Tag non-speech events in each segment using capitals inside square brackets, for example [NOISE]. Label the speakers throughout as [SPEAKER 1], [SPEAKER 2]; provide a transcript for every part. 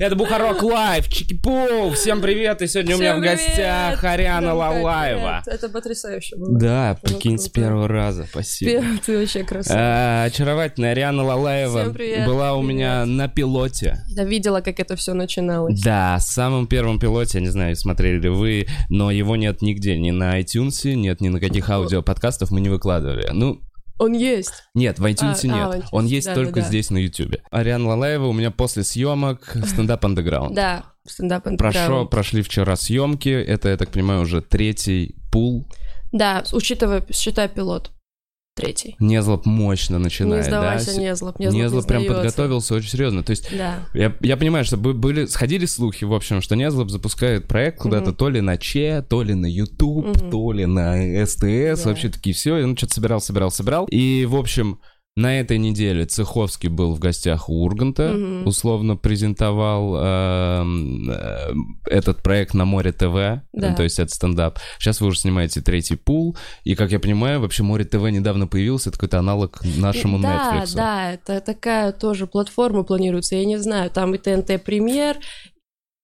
[SPEAKER 1] Это Бухарок Лайв, чики-пу! Всем привет! И сегодня у меня в гостях Ариана Лалаева.
[SPEAKER 2] Это потрясающе было.
[SPEAKER 1] Да, прикинь, с первого раза, спасибо.
[SPEAKER 2] Ты вообще красавчик.
[SPEAKER 1] А, Очаровательная Ариана Лалаева
[SPEAKER 2] Всем
[SPEAKER 1] была у меня на пилоте.
[SPEAKER 2] Я видела, как это все начиналось.
[SPEAKER 1] Да, самом первом пилоте, я не знаю, смотрели ли вы, но его нет нигде, ни на iTunes, нет ни на каких аудиоподкастов мы не выкладывали. Ну,
[SPEAKER 2] Он есть.
[SPEAKER 1] нет, в iTunes
[SPEAKER 2] А,
[SPEAKER 1] нет.
[SPEAKER 2] а, iTunes,
[SPEAKER 1] Он есть
[SPEAKER 2] да,
[SPEAKER 1] только
[SPEAKER 2] да, да.
[SPEAKER 1] здесь на YouTube. Ариана Лалаева у меня после съемок стендап андеграунд.
[SPEAKER 2] Да, стендап
[SPEAKER 1] Прошел, прошли вчера съемки. Это, я так понимаю, уже третий пул.
[SPEAKER 2] Да, учитывая, считай пилот. Третий.
[SPEAKER 1] Незлоб мощно начинает,
[SPEAKER 2] не сдавайся,
[SPEAKER 1] да?
[SPEAKER 2] Незлоб. Незлоб, не
[SPEAKER 1] Незлоб прям
[SPEAKER 2] сдается.
[SPEAKER 1] подготовился очень серьезно. То есть
[SPEAKER 2] Да.
[SPEAKER 1] я, я понимаю, что бы- были, сходили слухи, в общем, что Незлоб запускает проект куда-то
[SPEAKER 2] Мгм.
[SPEAKER 1] то ли на Че, то ли на YouTube,
[SPEAKER 2] Мгм.
[SPEAKER 1] то ли на СТС,
[SPEAKER 2] Да.
[SPEAKER 1] вообще такие все. И он что-то собирал, собирал, собирал. И, в общем, на этой неделе Цеховский был в гостях у Урганта,
[SPEAKER 2] Мгм.
[SPEAKER 1] условно презентовал эм, э, этот проект на Море ТВ,
[SPEAKER 2] Да.
[SPEAKER 1] то есть это стендап. Сейчас вы уже снимаете третий пул, и, как я понимаю, вообще Море ТВ недавно появился, это какой-то аналог нашему
[SPEAKER 2] да,
[SPEAKER 1] Netflix.
[SPEAKER 2] да, это такая тоже платформа планируется. Я не знаю, там и ТНТ Премьер,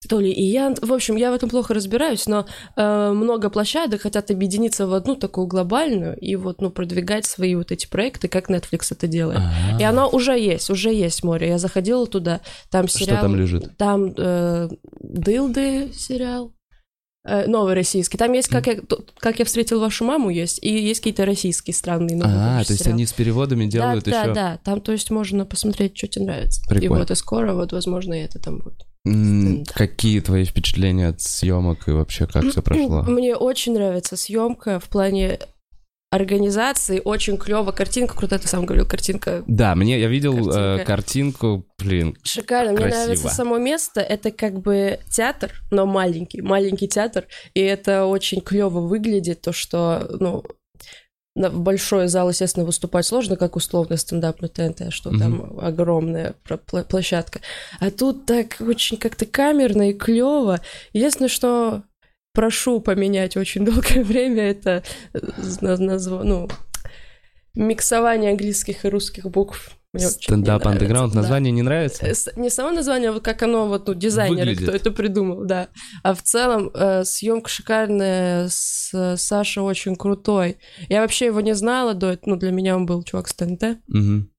[SPEAKER 2] то ли и Ян. В общем, я в этом плохо разбираюсь, но э, много площадок хотят объединиться в одну такую глобальную и вот, ну, продвигать свои вот эти проекты, как Netflix это делает.
[SPEAKER 1] А.
[SPEAKER 2] И оно уже есть, уже есть море. Я заходила туда, там
[SPEAKER 1] Что
[SPEAKER 2] сериал...
[SPEAKER 1] там лежит?
[SPEAKER 2] Там э, Дылды сериал. э, Новый российский. Там есть как я, как я встретил вашу маму, есть, и есть какие-то российские странные новые
[SPEAKER 1] А, то есть
[SPEAKER 2] сериалы.
[SPEAKER 1] они с переводами делают
[SPEAKER 2] да,
[SPEAKER 1] еще.
[SPEAKER 2] Да, да, там, то есть, можно посмотреть, что тебе нравится. И
[SPEAKER 1] Прикольно.
[SPEAKER 2] вот, и скоро, вот, возможно, и это там будет.
[SPEAKER 1] Какие твои впечатления от съемок и вообще как все прошло? [CLEARS THROAT]
[SPEAKER 2] Мне очень нравится съемка в плане организации, очень клево, картинка крутая, ты сам говорил, картинка
[SPEAKER 1] Да, мне я видел
[SPEAKER 2] Картинка.
[SPEAKER 1] э, картинку, блин,
[SPEAKER 2] Шикарно. Мне нравится само место. Это как бы театр, но маленький, маленький театр. И это очень клево выглядит, то, что, ну, в большой зал, естественно, выступать сложно, как условно стендап на ТНТ, что
[SPEAKER 1] Мгм.
[SPEAKER 2] там огромная площадка. А тут так очень как-то камерно и клево. Единственное, что прошу поменять очень [LAUGHS] долгое время, это э, на- назва- ну, миксование английских и русских букв. Мне
[SPEAKER 1] стендап андеграунд,
[SPEAKER 2] да.
[SPEAKER 1] название не нравится?
[SPEAKER 2] Э, Не само название, а вот как оно, вот, ну, дизайнеры,
[SPEAKER 1] Выглядит.
[SPEAKER 2] кто это придумал, да. А в целом съемка шикарная, с, Саша очень крутой. Я вообще его не знала до этого, ну, для меня он был чувак с ТНТ.
[SPEAKER 1] Мгм.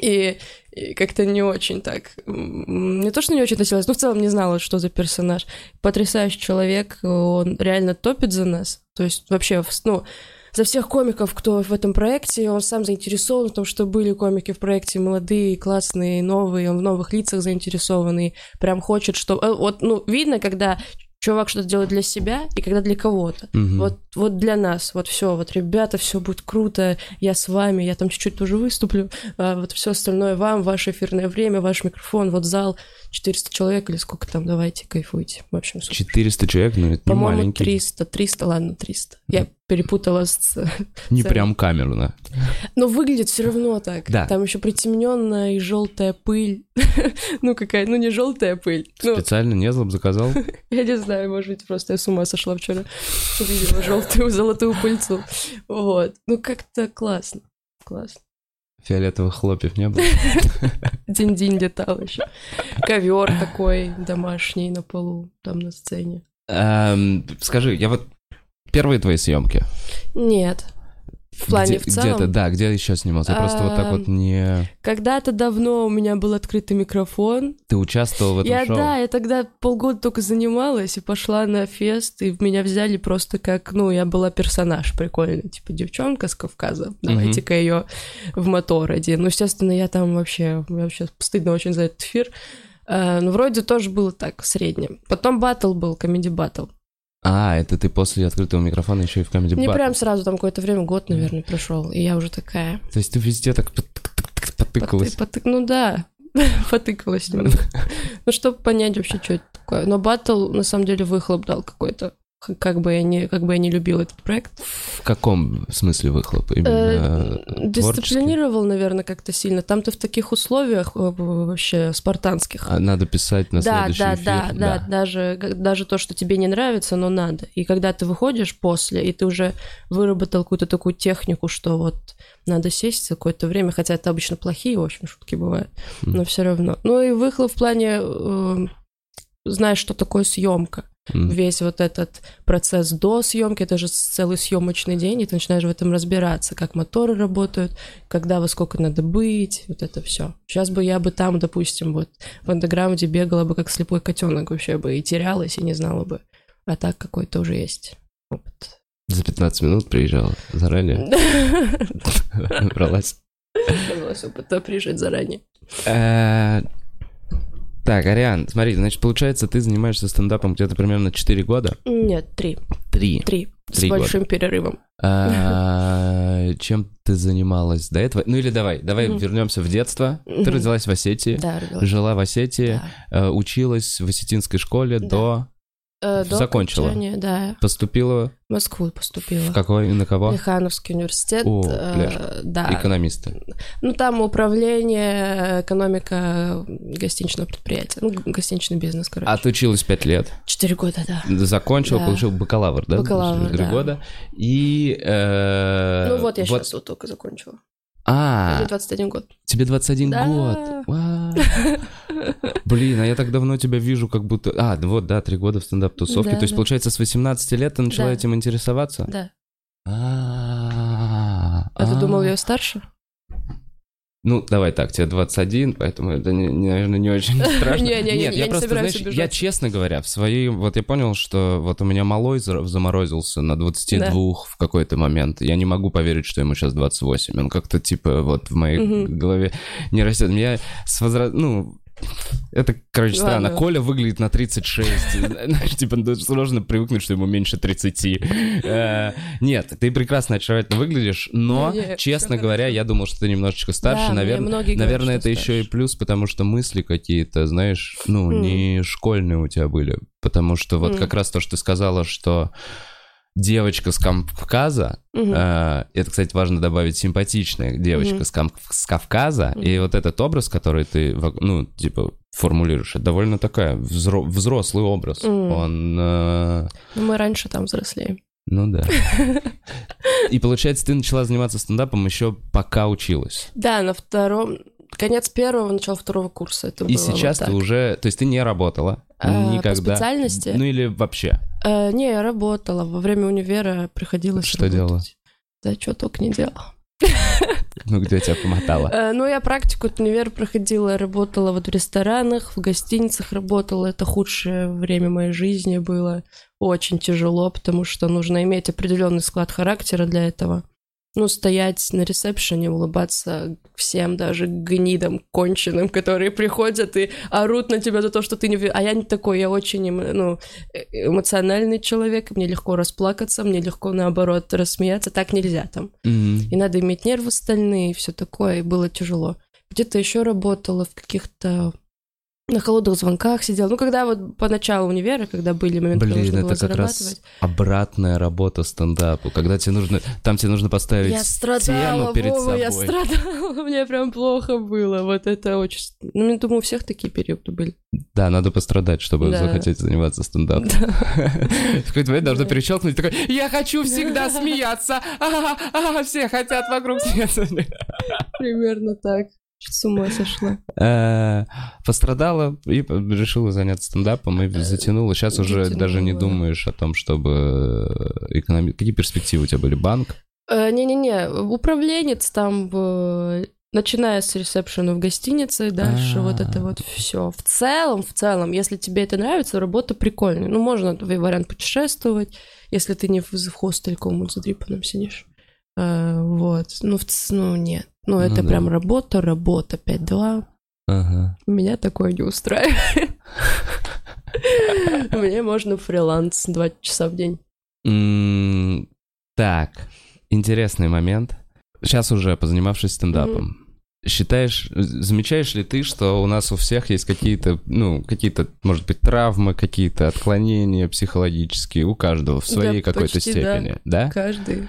[SPEAKER 2] И, и как-то не очень так... Не то, что не очень относилась, но в целом не знала, что за персонаж. Потрясающий человек, он реально топит за нас. То есть вообще, ну, за всех комиков, кто в этом проекте, он сам заинтересован в том, что были комики в проекте молодые, классные, новые, он в новых лицах заинтересованный, прям хочет, что... э, Вот, ну, видно, когда чувак что-то делает для себя и когда для кого-то.
[SPEAKER 1] Мгм.
[SPEAKER 2] Вот, вот для нас, вот все, вот ребята, все будет круто, я с вами, я там чуть-чуть тоже выступлю, а вот все остальное вам, ваше эфирное время, ваш микрофон, вот зал, 400 человек или сколько там, давайте, кайфуйте. В общем, супер.
[SPEAKER 1] 400 человек, ну это не
[SPEAKER 2] По-моему,
[SPEAKER 1] маленький.
[SPEAKER 2] 300, 300, ладно, 300. Я перепутала с... [LAUGHS]
[SPEAKER 1] Не прям камеру, да.
[SPEAKER 2] Но выглядит все равно так.
[SPEAKER 1] Да.
[SPEAKER 2] Там еще притемненная и желтая пыль. [LAUGHS] ну, какая, ну, не желтая пыль. Ну,
[SPEAKER 1] Специально Незлоб заказал. [LAUGHS]
[SPEAKER 2] Я не знаю, может быть, просто я с ума сошла вчера. Увидела желтую золотую пыльцу. Вот. Ну, как-то классно. Классно.
[SPEAKER 1] Фиолетовых хлопьев не было. [LAUGHS]
[SPEAKER 2] Динь-динь летал еще. Ковер такой домашний на полу, там на сцене.
[SPEAKER 1] Эм, Скажи, я вот... Первые твои съемки.
[SPEAKER 2] Нет. В плане в целом.
[SPEAKER 1] Где-то, да, где еще снимался? Я просто вот так вот не...
[SPEAKER 2] Когда-то давно у меня был открытый микрофон.
[SPEAKER 1] Ты участвовал в этом
[SPEAKER 2] я,
[SPEAKER 1] шоу?
[SPEAKER 2] да, я тогда полгода только занималась и пошла на фест, и меня взяли просто как, ну, я была персонаж прикольный, типа девчонка с Кавказа, давайте-ка ее в мотор один. Ну, естественно, я там вообще, мне вообще стыдно очень за этот эфир. А, ну, вроде тоже было так, среднем. Потом батл был, комеди батл.
[SPEAKER 1] А, это ты после открытого микрофона еще и в Comedy
[SPEAKER 2] Не прям сразу, там какое-то время, год, наверное, прошел, и я уже такая...
[SPEAKER 1] То есть ты везде так пот- потыкалась.
[SPEAKER 2] Поты- поты- Ну да, [LAUGHS] потыкалась немного. [LAUGHS] Ну, чтобы понять вообще, что это такое. Но батл, на самом деле, выхлоп дал какой-то как бы я не, как бы я не любил этот проект.
[SPEAKER 1] В каком смысле выхлоп? Именно
[SPEAKER 2] Э? Дисциплинировал, наверное, как-то сильно. Там ты в таких условиях э, вообще спартанских.
[SPEAKER 1] А надо писать на
[SPEAKER 2] да,
[SPEAKER 1] следующий
[SPEAKER 2] да,
[SPEAKER 1] эфир?
[SPEAKER 2] да, да, даже, г- даже то, что тебе не нравится, но надо. И когда ты выходишь после, и ты уже выработал какую-то такую технику, что вот надо сесть какое-то время, хотя это обычно плохие, в общем, шутки бывают, но все равно. Ну и выхлоп в плане, э, знаешь, что такое съемка.
[SPEAKER 1] М.
[SPEAKER 2] Весь вот этот процесс до съемки, это же целый съемочный день, и ты начинаешь в этом разбираться, как моторы работают, когда во сколько надо быть, вот это все. Сейчас бы я бы там, допустим, вот в андеграунде бегала бы как слепой котенок вообще бы и терялась, и не знала бы. А так какой-то уже есть опыт.
[SPEAKER 1] За 15 минут приезжала заранее, [LAUGHS] бралась.
[SPEAKER 2] Набралась опыта приезжать заранее.
[SPEAKER 1] Так, Ариан, смотри, значит, получается, ты занимаешься стендапом где-то примерно 4 года?
[SPEAKER 2] Нет, три.
[SPEAKER 1] Три.
[SPEAKER 2] Три. С
[SPEAKER 1] Три года.
[SPEAKER 2] большим перерывом.
[SPEAKER 1] А, Чем ты занималась до этого? Ну или давай, давай вернемся в детство. Ты родилась в Осетии,
[SPEAKER 2] Да, родилась.
[SPEAKER 1] жила в Осетии,
[SPEAKER 2] Да.
[SPEAKER 1] э, училась в осетинской школе до...
[SPEAKER 2] Э, до
[SPEAKER 1] закончила.
[SPEAKER 2] окончания, Да,
[SPEAKER 1] Поступила
[SPEAKER 2] в Москву поступила.
[SPEAKER 1] в какой и на кого?
[SPEAKER 2] Лихановский университет.
[SPEAKER 1] О,
[SPEAKER 2] э, да.
[SPEAKER 1] Экономиста.
[SPEAKER 2] Ну, там управление, экономика гостиничного предприятия. Ну, гостиничный бизнес, короче.
[SPEAKER 1] Отучилась 5 лет.
[SPEAKER 2] Четыре года, да.
[SPEAKER 1] Закончил,
[SPEAKER 2] Да.
[SPEAKER 1] получил бакалавр, да?
[SPEAKER 2] Бакалавр,
[SPEAKER 1] Три
[SPEAKER 2] да.
[SPEAKER 1] года. И... э,
[SPEAKER 2] ну, вот я сейчас вот только закончила.
[SPEAKER 1] А,
[SPEAKER 2] Мне 21 год.
[SPEAKER 1] тебе 21
[SPEAKER 2] Да.
[SPEAKER 1] год. Вау. [LAUGHS] Блин, а я так давно тебя вижу, как будто... А, вот, да, три года в стендап-тусовке.
[SPEAKER 2] Да,
[SPEAKER 1] То есть,
[SPEAKER 2] да.
[SPEAKER 1] получается, с 18 лет ты начала
[SPEAKER 2] Да.
[SPEAKER 1] этим интересоваться?
[SPEAKER 2] Да.
[SPEAKER 1] А
[SPEAKER 2] А ты думал, я старше?
[SPEAKER 1] Ну, давай так, тебе 21, поэтому это, не- не- наверное, не очень [LAUGHS] страшно.
[SPEAKER 2] Не-не-не,
[SPEAKER 1] Нет,
[SPEAKER 2] я
[SPEAKER 1] я
[SPEAKER 2] не
[SPEAKER 1] просто, знаешь, я,
[SPEAKER 2] убежать.
[SPEAKER 1] честно говоря, в своей... Вот я понял, что вот у меня малой заморозился на 22 в какой-то момент. Я не могу поверить, что ему сейчас 28. Он как-то, типа, вот в моей голове не растет. Я с возра... Ну, это, короче, странно.
[SPEAKER 2] Ладно.
[SPEAKER 1] Коля выглядит на 36. [LAUGHS] Знаешь, типа, ну, сложно привыкнуть, что ему меньше 30. Э, Нет, ты прекрасно очаровательно выглядишь, но, честно говоря, я думал, что ты немножечко старше. Наверное, это еще и плюс, потому что мысли какие-то, знаешь, ну,
[SPEAKER 2] М.
[SPEAKER 1] не школьные у тебя были. Потому что вот
[SPEAKER 2] М.
[SPEAKER 1] как раз то, что ты сказала, что девочка с Кавказа,
[SPEAKER 2] Мгм.
[SPEAKER 1] э, это, кстати, важно добавить, симпатичная девочка
[SPEAKER 2] Мгм.
[SPEAKER 1] с, Кам- с Кавказа, и
[SPEAKER 2] Мгм.
[SPEAKER 1] вот этот образ, который ты, ну, типа, формулируешь, это довольно такая взро- взрослый образ.
[SPEAKER 2] Мгм.
[SPEAKER 1] Он, э,
[SPEAKER 2] Ну, мы раньше там взрослеем.
[SPEAKER 1] ну да. [LAUGHS] И получается, ты начала заниматься стендапом еще пока училась.
[SPEAKER 2] Да, на втором... Конец первого, начало второго курса это
[SPEAKER 1] И
[SPEAKER 2] было
[SPEAKER 1] сейчас
[SPEAKER 2] вот
[SPEAKER 1] ты
[SPEAKER 2] так.
[SPEAKER 1] уже, то есть ты не работала
[SPEAKER 2] А, по
[SPEAKER 1] никогда.
[SPEAKER 2] специальности?
[SPEAKER 1] Ну или вообще.
[SPEAKER 2] Э, не, я работала. Во время универа приходилось
[SPEAKER 1] Что
[SPEAKER 2] работать.
[SPEAKER 1] делала?
[SPEAKER 2] Да, что только не делала.
[SPEAKER 1] Ну где тебя помотала?
[SPEAKER 2] Э, ну, я практику от универа проходила, работала вот в ресторанах, в гостиницах работала. Это худшее время моей жизни было. Очень тяжело, потому что нужно иметь определенный склад характера для этого. Ну, стоять на ресепшене, улыбаться всем, даже гнидам конченым, которые приходят и орут на тебя за то, что ты не... А я не такой, я очень ну, э- эмоциональный человек, мне легко расплакаться, мне легко, наоборот, рассмеяться. Так нельзя там.
[SPEAKER 1] Мгм.
[SPEAKER 2] И надо иметь нервы стальные, и все такое, и было тяжело. Где-то еще работала в каких-то на холодных звонках сидела. Ну, когда вот по началу универа, когда были моменты, когда
[SPEAKER 1] Блин,
[SPEAKER 2] нужно было
[SPEAKER 1] это как раз обратная работа стендапу, когда тебе нужно, там тебе нужно поставить
[SPEAKER 2] Я
[SPEAKER 1] тему
[SPEAKER 2] страдала,
[SPEAKER 1] перед
[SPEAKER 2] Вова,
[SPEAKER 1] собой.
[SPEAKER 2] я страдала, [LAUGHS] мне прям плохо было. Вот это очень... Ну, я думаю, у всех такие периоды были.
[SPEAKER 1] Да, надо пострадать, чтобы
[SPEAKER 2] Да.
[SPEAKER 1] захотеть заниматься стендапом. В какой-то момент должно
[SPEAKER 2] Да.
[SPEAKER 1] перещелкнуть, такой, я хочу всегда смеяться, все хотят вокруг смеяться.
[SPEAKER 2] Примерно так. С ума сошла.
[SPEAKER 1] Э, Пострадала и решила заняться стендапом и затянула. Сейчас уже даже не думаешь о том, чтобы экономить. Какие перспективы у тебя были? Банк?
[SPEAKER 2] Э, Не-не-не, управленец там, начиная с ресепшена в гостинице, дальше вот это
[SPEAKER 1] А.
[SPEAKER 2] вот все. В целом, в целом, если тебе это нравится, работа прикольная. Ну, можно вариант путешествовать, если ты не в, в хостеле каком-нибудь задрипанном сидишь. Э, Вот. Ну, в ну, нет. Ну, это
[SPEAKER 1] да.
[SPEAKER 2] прям работа, работа, 5-2.
[SPEAKER 1] Ага.
[SPEAKER 2] Меня такое не устраивает. [LAUGHS] Мне можно фриланс 2 часа в день.
[SPEAKER 1] Так, интересный момент. Сейчас уже позанимавшись стендапом, считаешь, замечаешь ли ты, что у нас у всех есть какие-то, ну, какие-то, может быть, травмы, какие-то отклонения психологические, у каждого в своей да, какой-то степени, да?
[SPEAKER 2] да? Каждый.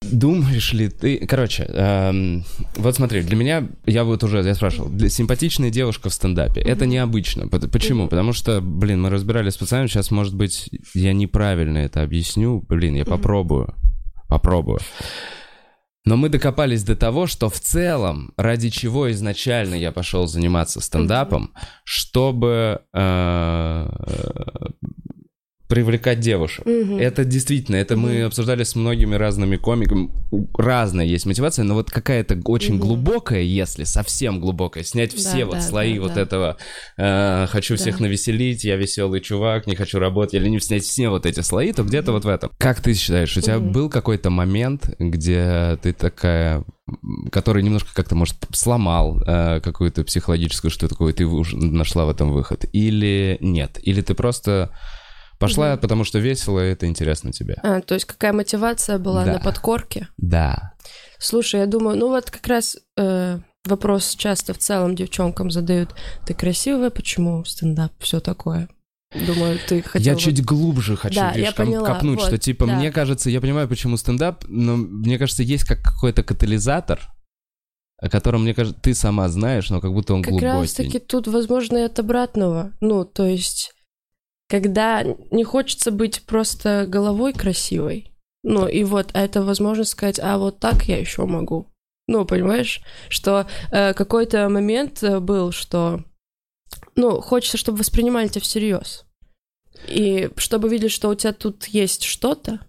[SPEAKER 1] Думаешь ли ты... Короче, эм, вот смотри, для меня, я вот уже, я спрашивал, для симпатичная девушка в стендапе, mm-hmm. это необычно. Почему? Mm-hmm. Потому что, блин, мы разбирались с пацанами, сейчас, может быть, я неправильно это объясню, блин, я mm-hmm. попробую, попробую. Но мы докопались до того, что в целом, ради чего изначально я пошел заниматься стендапом, mm-hmm. чтобы э, привлекать девушек. Угу. Это действительно, это угу. мы обсуждали с многими разными комиками. Разная есть мотивация, но вот какая-то очень угу. глубокая, если совсем глубокая, снять да, все да, вот слои да, вот да. этого э, «хочу да. всех навеселить», «я веселый чувак», «не хочу работать», или не снять все вот эти слои, то где-то вот в этом. Как ты считаешь, у тебя угу. был какой-то момент, где ты такая который немножко как-то, может, сломал э, какую-то психологическую что такое, ты уже нашла в этом выход? Или нет? Или ты просто Пошла, угу. потому что весело, и это интересно тебе.
[SPEAKER 2] А, то есть какая мотивация была да. на подкорке?
[SPEAKER 1] Да.
[SPEAKER 2] Слушай, я думаю, ну вот как раз э, вопрос часто в целом девчонкам задают. Ты красивая, почему стендап, все такое? Думаю, ты хотел...
[SPEAKER 1] Я вот... чуть глубже хочу, да, видишь, я поняла. копнуть, вот, что типа, да. мне кажется, я понимаю, почему стендап, но мне кажется, есть как какой-то катализатор, о котором, мне кажется, ты сама знаешь, но как будто он
[SPEAKER 2] как
[SPEAKER 1] глубокий. Как
[SPEAKER 2] раз-таки тут, возможно, и от обратного. Ну, то есть когда не хочется быть просто головой красивой. Ну, и вот, а это возможность сказать, а вот так я еще могу. Ну, понимаешь, что э, какой-то момент э, был, что, ну, хочется, чтобы воспринимали тебя всерьез. И чтобы видели, что у тебя тут есть что-то,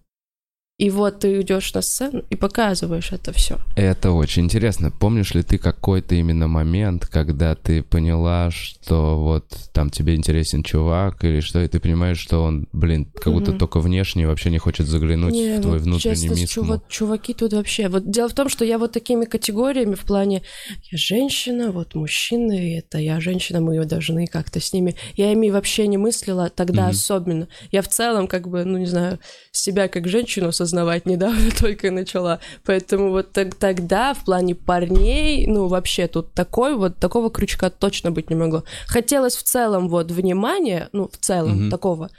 [SPEAKER 2] и вот ты идешь на сцену и показываешь это все.
[SPEAKER 1] Это очень интересно. Помнишь ли ты какой-то именно момент, когда ты поняла, что вот там тебе интересен чувак, или что, и ты понимаешь, что он, блин, как будто mm-hmm. только внешне вообще не хочет заглянуть не, в твой вот, внутренний мир.
[SPEAKER 2] Чувак, чуваки тут вообще. Вот дело в том, что я вот такими категориями в плане я женщина, вот мужчины, это я женщина, мы должны как-то с ними. Я ими вообще не мыслила тогда mm-hmm. особенно. Я в целом, как бы, ну не знаю, себя как женщину осознавала осознавать недавно [LAUGHS] только начала. Поэтому вот так, тогда в плане парней, ну, вообще тут такой вот, такого крючка точно быть не могло. Хотелось в целом вот внимания, ну, в целом mm-hmm. такого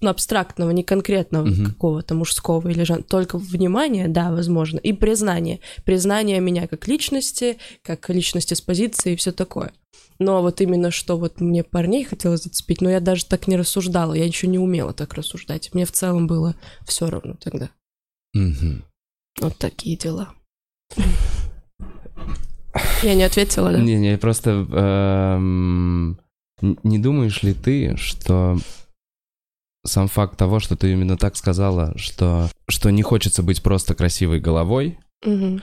[SPEAKER 2] ну, абстрактного, не конкретного mm-hmm. какого-то мужского или женского, только внимание, да, возможно, и признание. Признание меня как личности, как личности с позиции и все такое. Но вот именно что вот мне парней хотелось зацепить, но я даже так не рассуждала, я еще не умела так рассуждать. Мне в целом было все равно тогда.
[SPEAKER 1] Угу.
[SPEAKER 2] Вот такие дела. Я не ответила, да?
[SPEAKER 1] Не-не, просто эм, не думаешь ли ты, что сам факт того, что ты именно так сказала, что, что не хочется быть просто красивой головой,
[SPEAKER 2] угу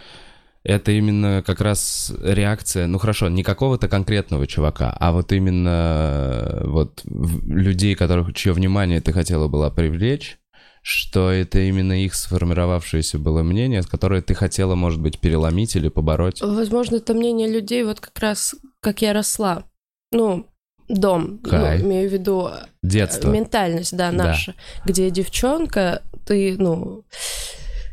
[SPEAKER 1] это именно как раз реакция, ну хорошо, не какого-то конкретного чувака, а вот именно вот людей, которых, чье внимание ты хотела была привлечь, что это именно их сформировавшееся было мнение, которое ты хотела, может быть, переломить или побороть?
[SPEAKER 2] Возможно, это мнение людей, вот как раз как я росла. Ну, дом, ну, имею в виду э,
[SPEAKER 1] детство,
[SPEAKER 2] ментальность, да, наша, да. где девчонка, ты, ну,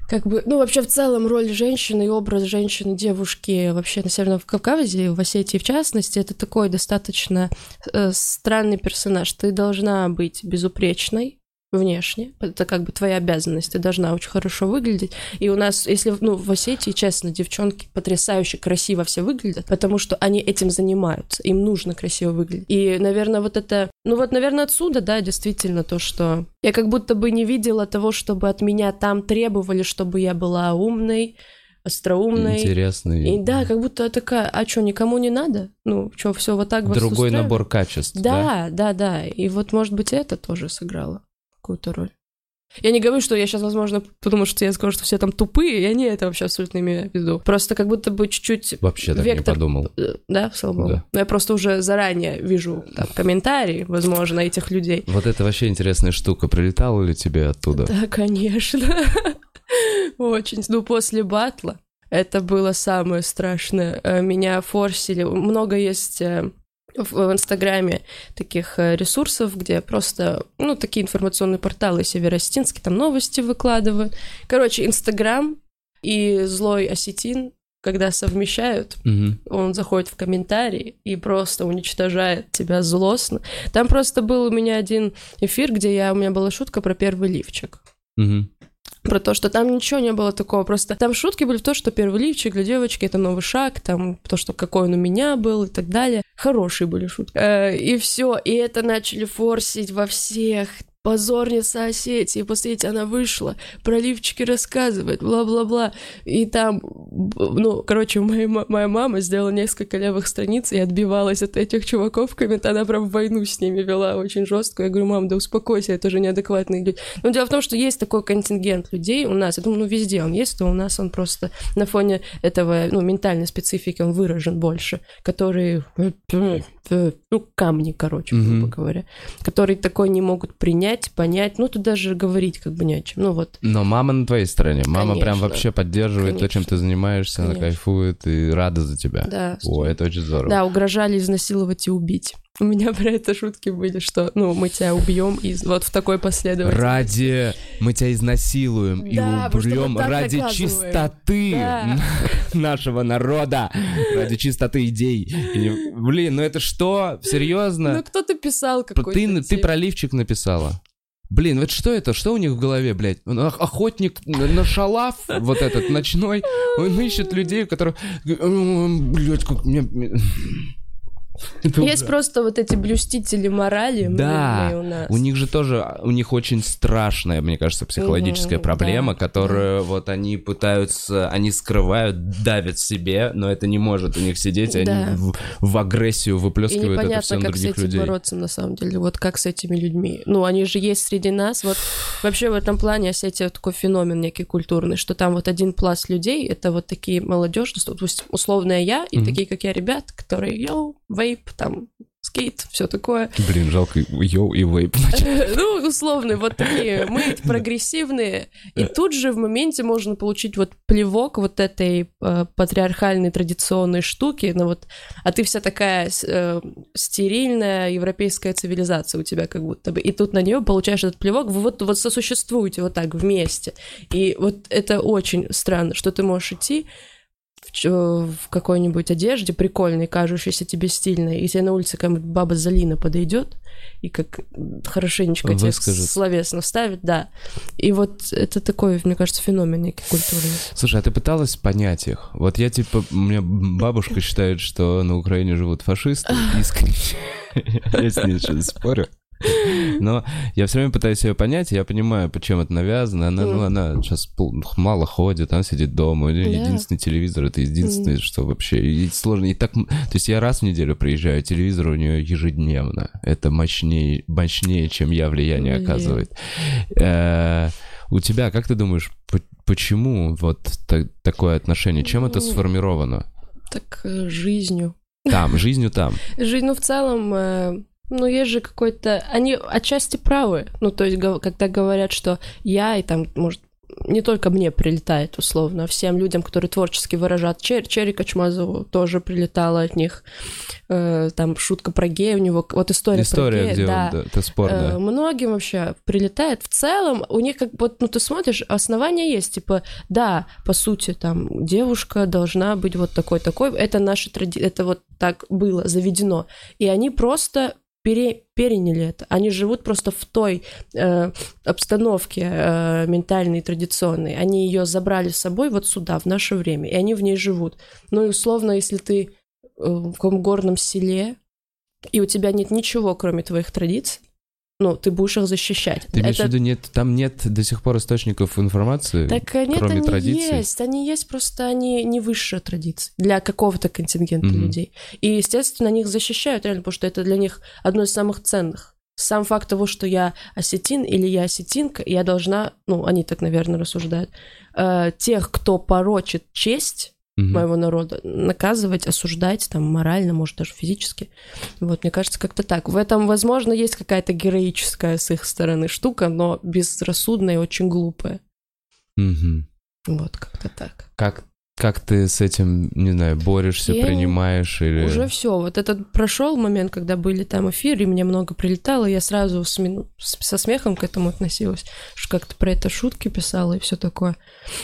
[SPEAKER 2] как бы, ну, вообще в целом роль женщины и образ женщины, девушки вообще на Северном Кавказе, в Осетии в частности, это такой достаточно э, странный персонаж. Ты должна быть безупречной, внешне. Это как бы твоя обязанность, ты должна очень хорошо выглядеть. И у нас, если, ну, в Осетии, честно, девчонки потрясающе красиво все выглядят, потому что они этим занимаются, им нужно красиво выглядеть. И, наверное, вот это, ну вот, наверное, отсюда, да, действительно, то, что я как будто бы не видела того, чтобы от меня там требовали, чтобы я была умной, остроумной.
[SPEAKER 1] Интересной.
[SPEAKER 2] И да, как будто такая, а что, никому не надо? Ну, что, все вот так
[SPEAKER 1] Другой набор качеств.
[SPEAKER 2] Да, да, да, да. И вот, может быть, это тоже сыграло какую-то роль. Я не говорю, что я сейчас, возможно, потому что я скажу, что все там тупые, я не это вообще абсолютно имею в виду. Просто как будто бы чуть-чуть
[SPEAKER 1] Вообще так вектор... не подумал.
[SPEAKER 2] Э, да, слава богу. Да. Но я просто уже заранее вижу там комментарии, возможно, этих людей.
[SPEAKER 1] Вот это вообще интересная штука. Прилетала ли тебе оттуда?
[SPEAKER 2] Да, конечно. [LAUGHS] Очень. Ну, после батла это было самое страшное. Э, меня форсили. Много есть э, в Инстаграме таких э, ресурсов, где просто, ну, такие информационные порталы Северостинский, там новости выкладывают. Короче, Инстаграм и злой осетин когда совмещают,
[SPEAKER 1] Мгм.
[SPEAKER 2] он заходит в комментарии и просто уничтожает тебя злостно. Там просто был у меня один эфир, где я, у меня была шутка про первый лифчик.
[SPEAKER 1] Мгм.
[SPEAKER 2] Про то, что там ничего не было такого, просто там шутки были в то, что первый лифчик для девочки это новый шаг, там то, что какой он у меня был и так далее. Хорошие были шутки. Э, и все, и это начали форсить во всех. Позорница Осетии, посмотрите, она вышла, про лифчики рассказывает, бла-бла-бла. И там, ну, короче, моя, моя мама сделала несколько левых страниц и отбивалась от этих чуваков в комментариях. Она прям войну с ними вела очень жестко. Я говорю, мам, да успокойся, это же неадекватные люди. Но дело в том, что есть такой контингент людей у нас. Я думаю, ну, везде он есть, то у нас он просто на фоне этого, ну, ментальной специфики он выражен больше, которые, ну, камни, короче, грубо
[SPEAKER 1] Мгм.
[SPEAKER 2] говоря, которые такой не могут принять, понять, ну, тут даже говорить как бы не о чем. Ну, вот,
[SPEAKER 1] Но мама на твоей стороне. Мама прям
[SPEAKER 2] Конечно.
[SPEAKER 1] вообще поддерживает то, чем
[SPEAKER 2] Конечно.
[SPEAKER 1] ты занимаешься, она
[SPEAKER 2] Конечно.
[SPEAKER 1] кайфует и рада за тебя.
[SPEAKER 2] да.
[SPEAKER 1] О, это очень здорово.
[SPEAKER 2] Да, угрожали изнасиловать и убить. У меня про это шутки были, что, ну, мы тебя убьем и вот в такой последовательности.
[SPEAKER 1] Ради мы тебя изнасилуем
[SPEAKER 2] Да,
[SPEAKER 1] и убьем ради чистоты
[SPEAKER 2] Да. [LAUGHS]
[SPEAKER 1] нашего народа, ради чистоты идей. И, блин, ну это что?
[SPEAKER 2] Ну,
[SPEAKER 1] Серьезно?
[SPEAKER 2] кто-то писал какой-то
[SPEAKER 1] Ты, ты
[SPEAKER 2] текст.
[SPEAKER 1] про лифчик написала. Блин, вот что это? Что у них в голове, блядь? Ох- Охотник на на шалав, вот этот ночной, он ищет людей, у которых... Блядь, как мне... [LAUGHS]
[SPEAKER 2] Есть просто вот эти блюстители морали
[SPEAKER 1] Да,
[SPEAKER 2] у нас.
[SPEAKER 1] У них же тоже, у них очень страшная, мне кажется, психологическая
[SPEAKER 2] Мгм,
[SPEAKER 1] проблема,
[SPEAKER 2] да,
[SPEAKER 1] которую вот они пытаются, они скрывают, давят себе, но это не может у них сидеть,
[SPEAKER 2] Да.
[SPEAKER 1] они в, в агрессию выплескивают это все на
[SPEAKER 2] как с
[SPEAKER 1] других
[SPEAKER 2] этим
[SPEAKER 1] людей.
[SPEAKER 2] бороться на самом деле. Вот как с этими людьми. Ну, они же есть среди нас. Вот вообще в этом плане Осетия такой феномен некий культурный, что там вот один пласт людей, это вот такие молодежь, условная я, и
[SPEAKER 1] Мгм.
[SPEAKER 2] такие, как я, ребят, которые, yo, вейп, там, скейт, все такое.
[SPEAKER 1] Блин, жалко, yo и вейп. [LAUGHS]
[SPEAKER 2] Ну, условные, вот такие, мы [LAUGHS] прогрессивные. И тут же в моменте можно получить вот плевок вот этой э, патриархальной традиционной штуки, ну вот, а ты вся такая э, стерильная европейская цивилизация у тебя как будто бы. И тут на нее получаешь этот плевок, вы вот, вот сосуществуете вот так вместе. И вот это очень странно, что ты можешь идти в, какой-нибудь одежде прикольной, кажущейся тебе стильной, и тебе на улице какая-нибудь баба Залина подойдет и как хорошенечко тебе
[SPEAKER 1] Выскажет.
[SPEAKER 2] словесно вставит, да. И вот это такой, мне кажется, феномен некий культурный.
[SPEAKER 1] Слушай, а ты пыталась понять их? Вот я типа, у меня бабушка считает, что на Украине живут фашисты, искренне. [LAUGHS] Я с ней сейчас спорю. Но я все время пытаюсь ее понять, я понимаю, почему это навязано. Она, ну, она сейчас мало ходит, она сидит дома. У нее
[SPEAKER 2] Да.
[SPEAKER 1] единственный телевизор, это единственное, что вообще. И сложно. И так, то есть я раз в неделю приезжаю, телевизор у нее ежедневно. Это мощнее, мощнее, чем я влияние
[SPEAKER 2] Блин.
[SPEAKER 1] оказывает. Э, У тебя, как ты думаешь, по- почему вот та- такое отношение? Чем это
[SPEAKER 2] Ну,
[SPEAKER 1] сформировано?
[SPEAKER 2] Так э, жизнью.
[SPEAKER 1] Там, жизнью там. [LAUGHS]
[SPEAKER 2] Жизнь, ну, в целом, э, ну, есть же какой-то... Они отчасти правы. Ну, то есть, когда говорят, что я и там, может, не только мне прилетает, условно, а всем людям, которые творчески выражают. Чер, Черри Качмазову тоже прилетало от них. Э, там шутка про гея у него, вот история,
[SPEAKER 1] История,
[SPEAKER 2] про гея,
[SPEAKER 1] где
[SPEAKER 2] да.
[SPEAKER 1] он, да, это спор,
[SPEAKER 2] Э,
[SPEAKER 1] да.
[SPEAKER 2] Многим вообще прилетает. В целом, у них как вот, ну ты смотришь, основания есть, типа, да, по сути, там, девушка должна быть вот такой-такой, это наша традиция, это вот так было заведено. И они просто пере- переняли это. Они живут просто в той э, обстановке э, ментальной, традиционной. Они ее забрали с собой вот сюда, в наше время, и они в ней живут. Ну и условно, если ты э, в каком горном селе, и у тебя нет ничего, кроме твоих традиций, ну, ты будешь их защищать.
[SPEAKER 1] Ты имеешь в
[SPEAKER 2] Это-
[SPEAKER 1] виду, нет, там нет до сих пор источников информации?
[SPEAKER 2] Так нет,
[SPEAKER 1] кроме
[SPEAKER 2] они
[SPEAKER 1] традиций?
[SPEAKER 2] есть, они есть, просто они не высшая традиция для какого-то контингента
[SPEAKER 1] Мгм.
[SPEAKER 2] людей. И, естественно, они их защищают реально, потому что это для них одно из самых ценных. Сам факт того, что я осетин или я осетинка, я должна, ну, они так, наверное, рассуждают, э, тех, кто порочит честь
[SPEAKER 1] Мгм.
[SPEAKER 2] моего народа, наказывать, осуждать, там, морально, может, даже физически. Вот, мне кажется, как-то так. В этом, возможно, есть какая-то героическая с их стороны штука, но безрассудная и очень глупая.
[SPEAKER 1] Мгм.
[SPEAKER 2] Вот, как-то так.
[SPEAKER 1] Как как ты с этим, не знаю, борешься, я принимаешь или...
[SPEAKER 2] Уже все. Вот этот прошел момент, когда были там эфиры, и мне много прилетало, я сразу с, со смехом к этому относилась, что как-то про это шутки писала и все такое.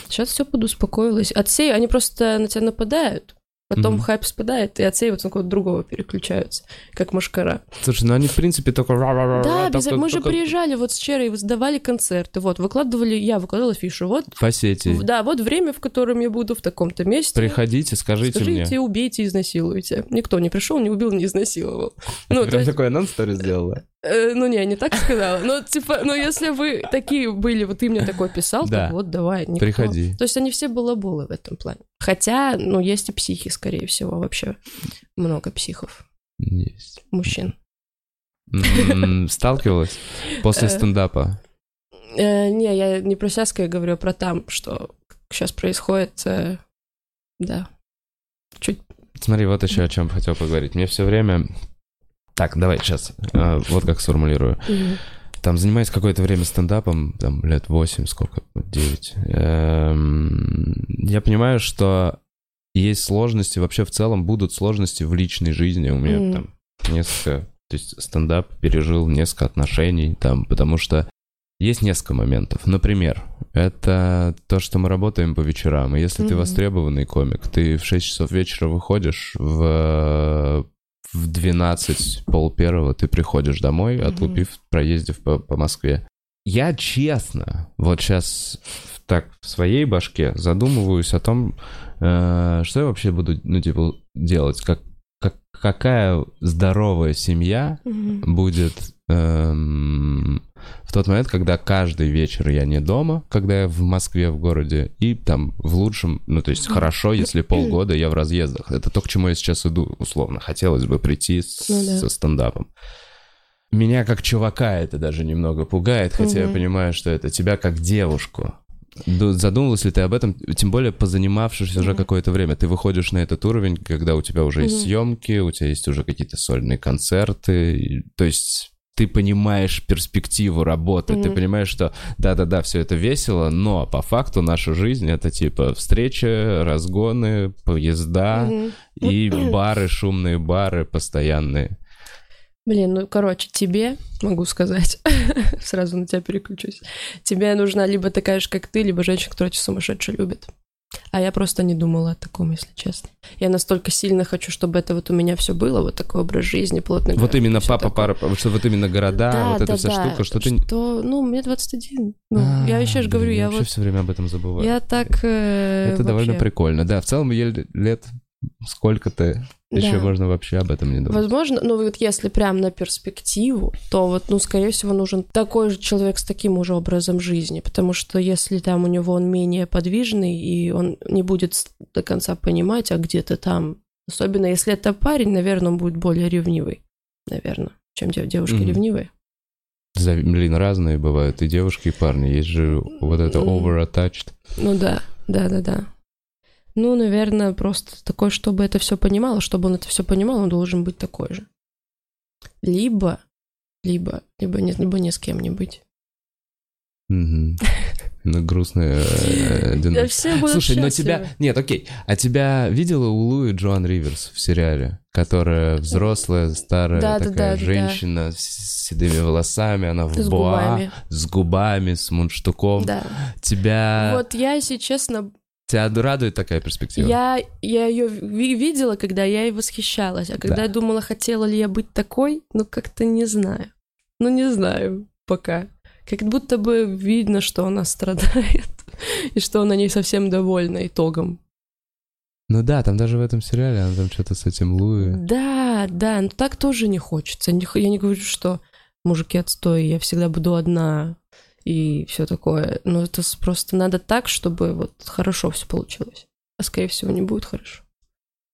[SPEAKER 2] Сейчас все подуспокоилось. Отцы, они просто на тебя нападают. Потом mm-hmm. хайп спадает, и отсеиваются на кого-то другого переключаются, как машкара.
[SPEAKER 1] Слушай, ну они, в принципе, только...
[SPEAKER 2] Да, без... мы же приезжали вот с Черой, сдавали концерты, вот, выкладывали, я выкладывала фишу, вот...
[SPEAKER 1] По сети.
[SPEAKER 2] Да, вот время, в котором я буду в таком-то месте.
[SPEAKER 1] Приходите, скажите,
[SPEAKER 2] скажите
[SPEAKER 1] мне.
[SPEAKER 2] Скажите, убейте, изнасилуйте. Никто не пришел, не убил, не изнасиловал. [LAUGHS]
[SPEAKER 1] Ну, Прям такой анонс стори сделала?
[SPEAKER 2] Э, ну, не, не так сказала. Но, типа, ну, если вы такие были, вот ты мне такой писал, то вот, давай, никто.
[SPEAKER 1] Приходи.
[SPEAKER 2] То есть они все балаболы в этом плане. Хотя, ну, есть и психи, скорее всего, вообще. Много психов.
[SPEAKER 1] Есть.
[SPEAKER 2] Мужчин.
[SPEAKER 1] Сталкивалась после э, стендапа?
[SPEAKER 2] Э, не, я не про я говорю, а про там, что сейчас происходит. Да. Чуть.
[SPEAKER 1] Смотри, вот еще о чем хотел поговорить. Мне все время так, давай сейчас. Э, вот как сформулирую. Там занимаюсь какое-то время стендапом, там лет 8, сколько, 9. Эм, я понимаю, что есть сложности, вообще в целом будут сложности в личной жизни. У меня там несколько, то есть стендап пережил несколько отношений там, потому что есть несколько моментов. Например, это то, что мы работаем по вечерам. И если mm-hmm. ты востребованный комик, ты в 6 часов вечера выходишь в в 12, пол первого ты приходишь домой, mm-hmm. отлупив, проездив по, по Москве. Я честно, вот сейчас так в своей башке задумываюсь о том, э, что я вообще буду, ну, типа, делать, как, как какая здоровая семья mm-hmm. будет эм, в тот момент, когда каждый вечер я не дома, когда я в Москве, в городе, и там в лучшем, ну, то есть хорошо, если [CLEARS THROAT] полгода я в разъездах. Это то, к чему я сейчас иду, условно. Хотелось бы прийти с, ну, да. со стендапом. Меня как чувака это даже немного пугает, хотя угу. я понимаю, что это тебя как девушку. Задумывалась ли ты об этом, тем более позанимавшись уже какое-то время? Ты выходишь на этот уровень, когда у тебя уже есть съемки, у тебя есть уже какие-то сольные концерты, то есть ты понимаешь перспективу работы, mm-hmm. ты понимаешь, что да-да-да, все это весело, но по факту наша жизнь это типа встречи, разгоны, поезда mm-hmm. и бары, шумные бары постоянные.
[SPEAKER 2] Блин, ну, короче, тебе, могу сказать, [LAUGHS] сразу на тебя переключусь, тебе нужна либо такая же, как ты, либо женщина, которая тебя сумасшедше любит. А я просто не думала о таком, если честно. Я настолько сильно хочу, чтобы это вот у меня все было, вот такой образ жизни, плотный
[SPEAKER 1] Вот именно папа, пара, что вот именно города, да, вот да, эта вся да. штука, что, что
[SPEAKER 2] ты... Ну, мне 21. Ну, а, я еще же говорю, я, я
[SPEAKER 1] вот... все время об этом забываю.
[SPEAKER 2] Я так... Э,
[SPEAKER 1] это вообще... довольно прикольно. Да, в целом лет сколько ты еще да. можно вообще об этом не думать.
[SPEAKER 2] Возможно, ну вот если прям на перспективу, то вот, ну, скорее всего, нужен такой же человек с таким уже образом жизни, потому что если там у него он менее подвижный, и он не будет до конца понимать, а где-то там, особенно если это парень, наверное, он будет более ревнивый, наверное, чем девушки mm-hmm. ревнивые.
[SPEAKER 1] Блин, разные бывают, и девушки, и парни. Есть же вот это over-attached.
[SPEAKER 2] Ну да, да-да-да. Ну, наверное, просто такой, чтобы это все понимал, чтобы он это все понимал, он должен быть такой же. Либо, либо, либо, не, либо ни с кем не быть.
[SPEAKER 1] Ну, грустная
[SPEAKER 2] э,
[SPEAKER 1] Слушай, но тебя... Нет, окей. А тебя видела Улу и Джоан Риверс в сериале? Которая взрослая, старая такая женщина с седыми волосами, она в боа, с губами, с мундштуком. Да. Тебя...
[SPEAKER 2] Вот я, если честно,
[SPEAKER 1] Тебя радует такая перспектива?
[SPEAKER 2] Я, я ее видела, когда я ей восхищалась. А когда да. я думала, хотела ли я быть такой, ну как-то не знаю. Ну не знаю пока. Как будто бы видно, что она страдает, [LAUGHS] и что она не совсем довольна итогом.
[SPEAKER 1] Ну да, там даже в этом сериале она там что-то с этим Луи.
[SPEAKER 2] Да, да, но так тоже не хочется. Я не говорю, что мужики отстой, я всегда буду одна и все такое. Но это просто надо так, чтобы вот хорошо все получилось. А скорее всего не будет хорошо.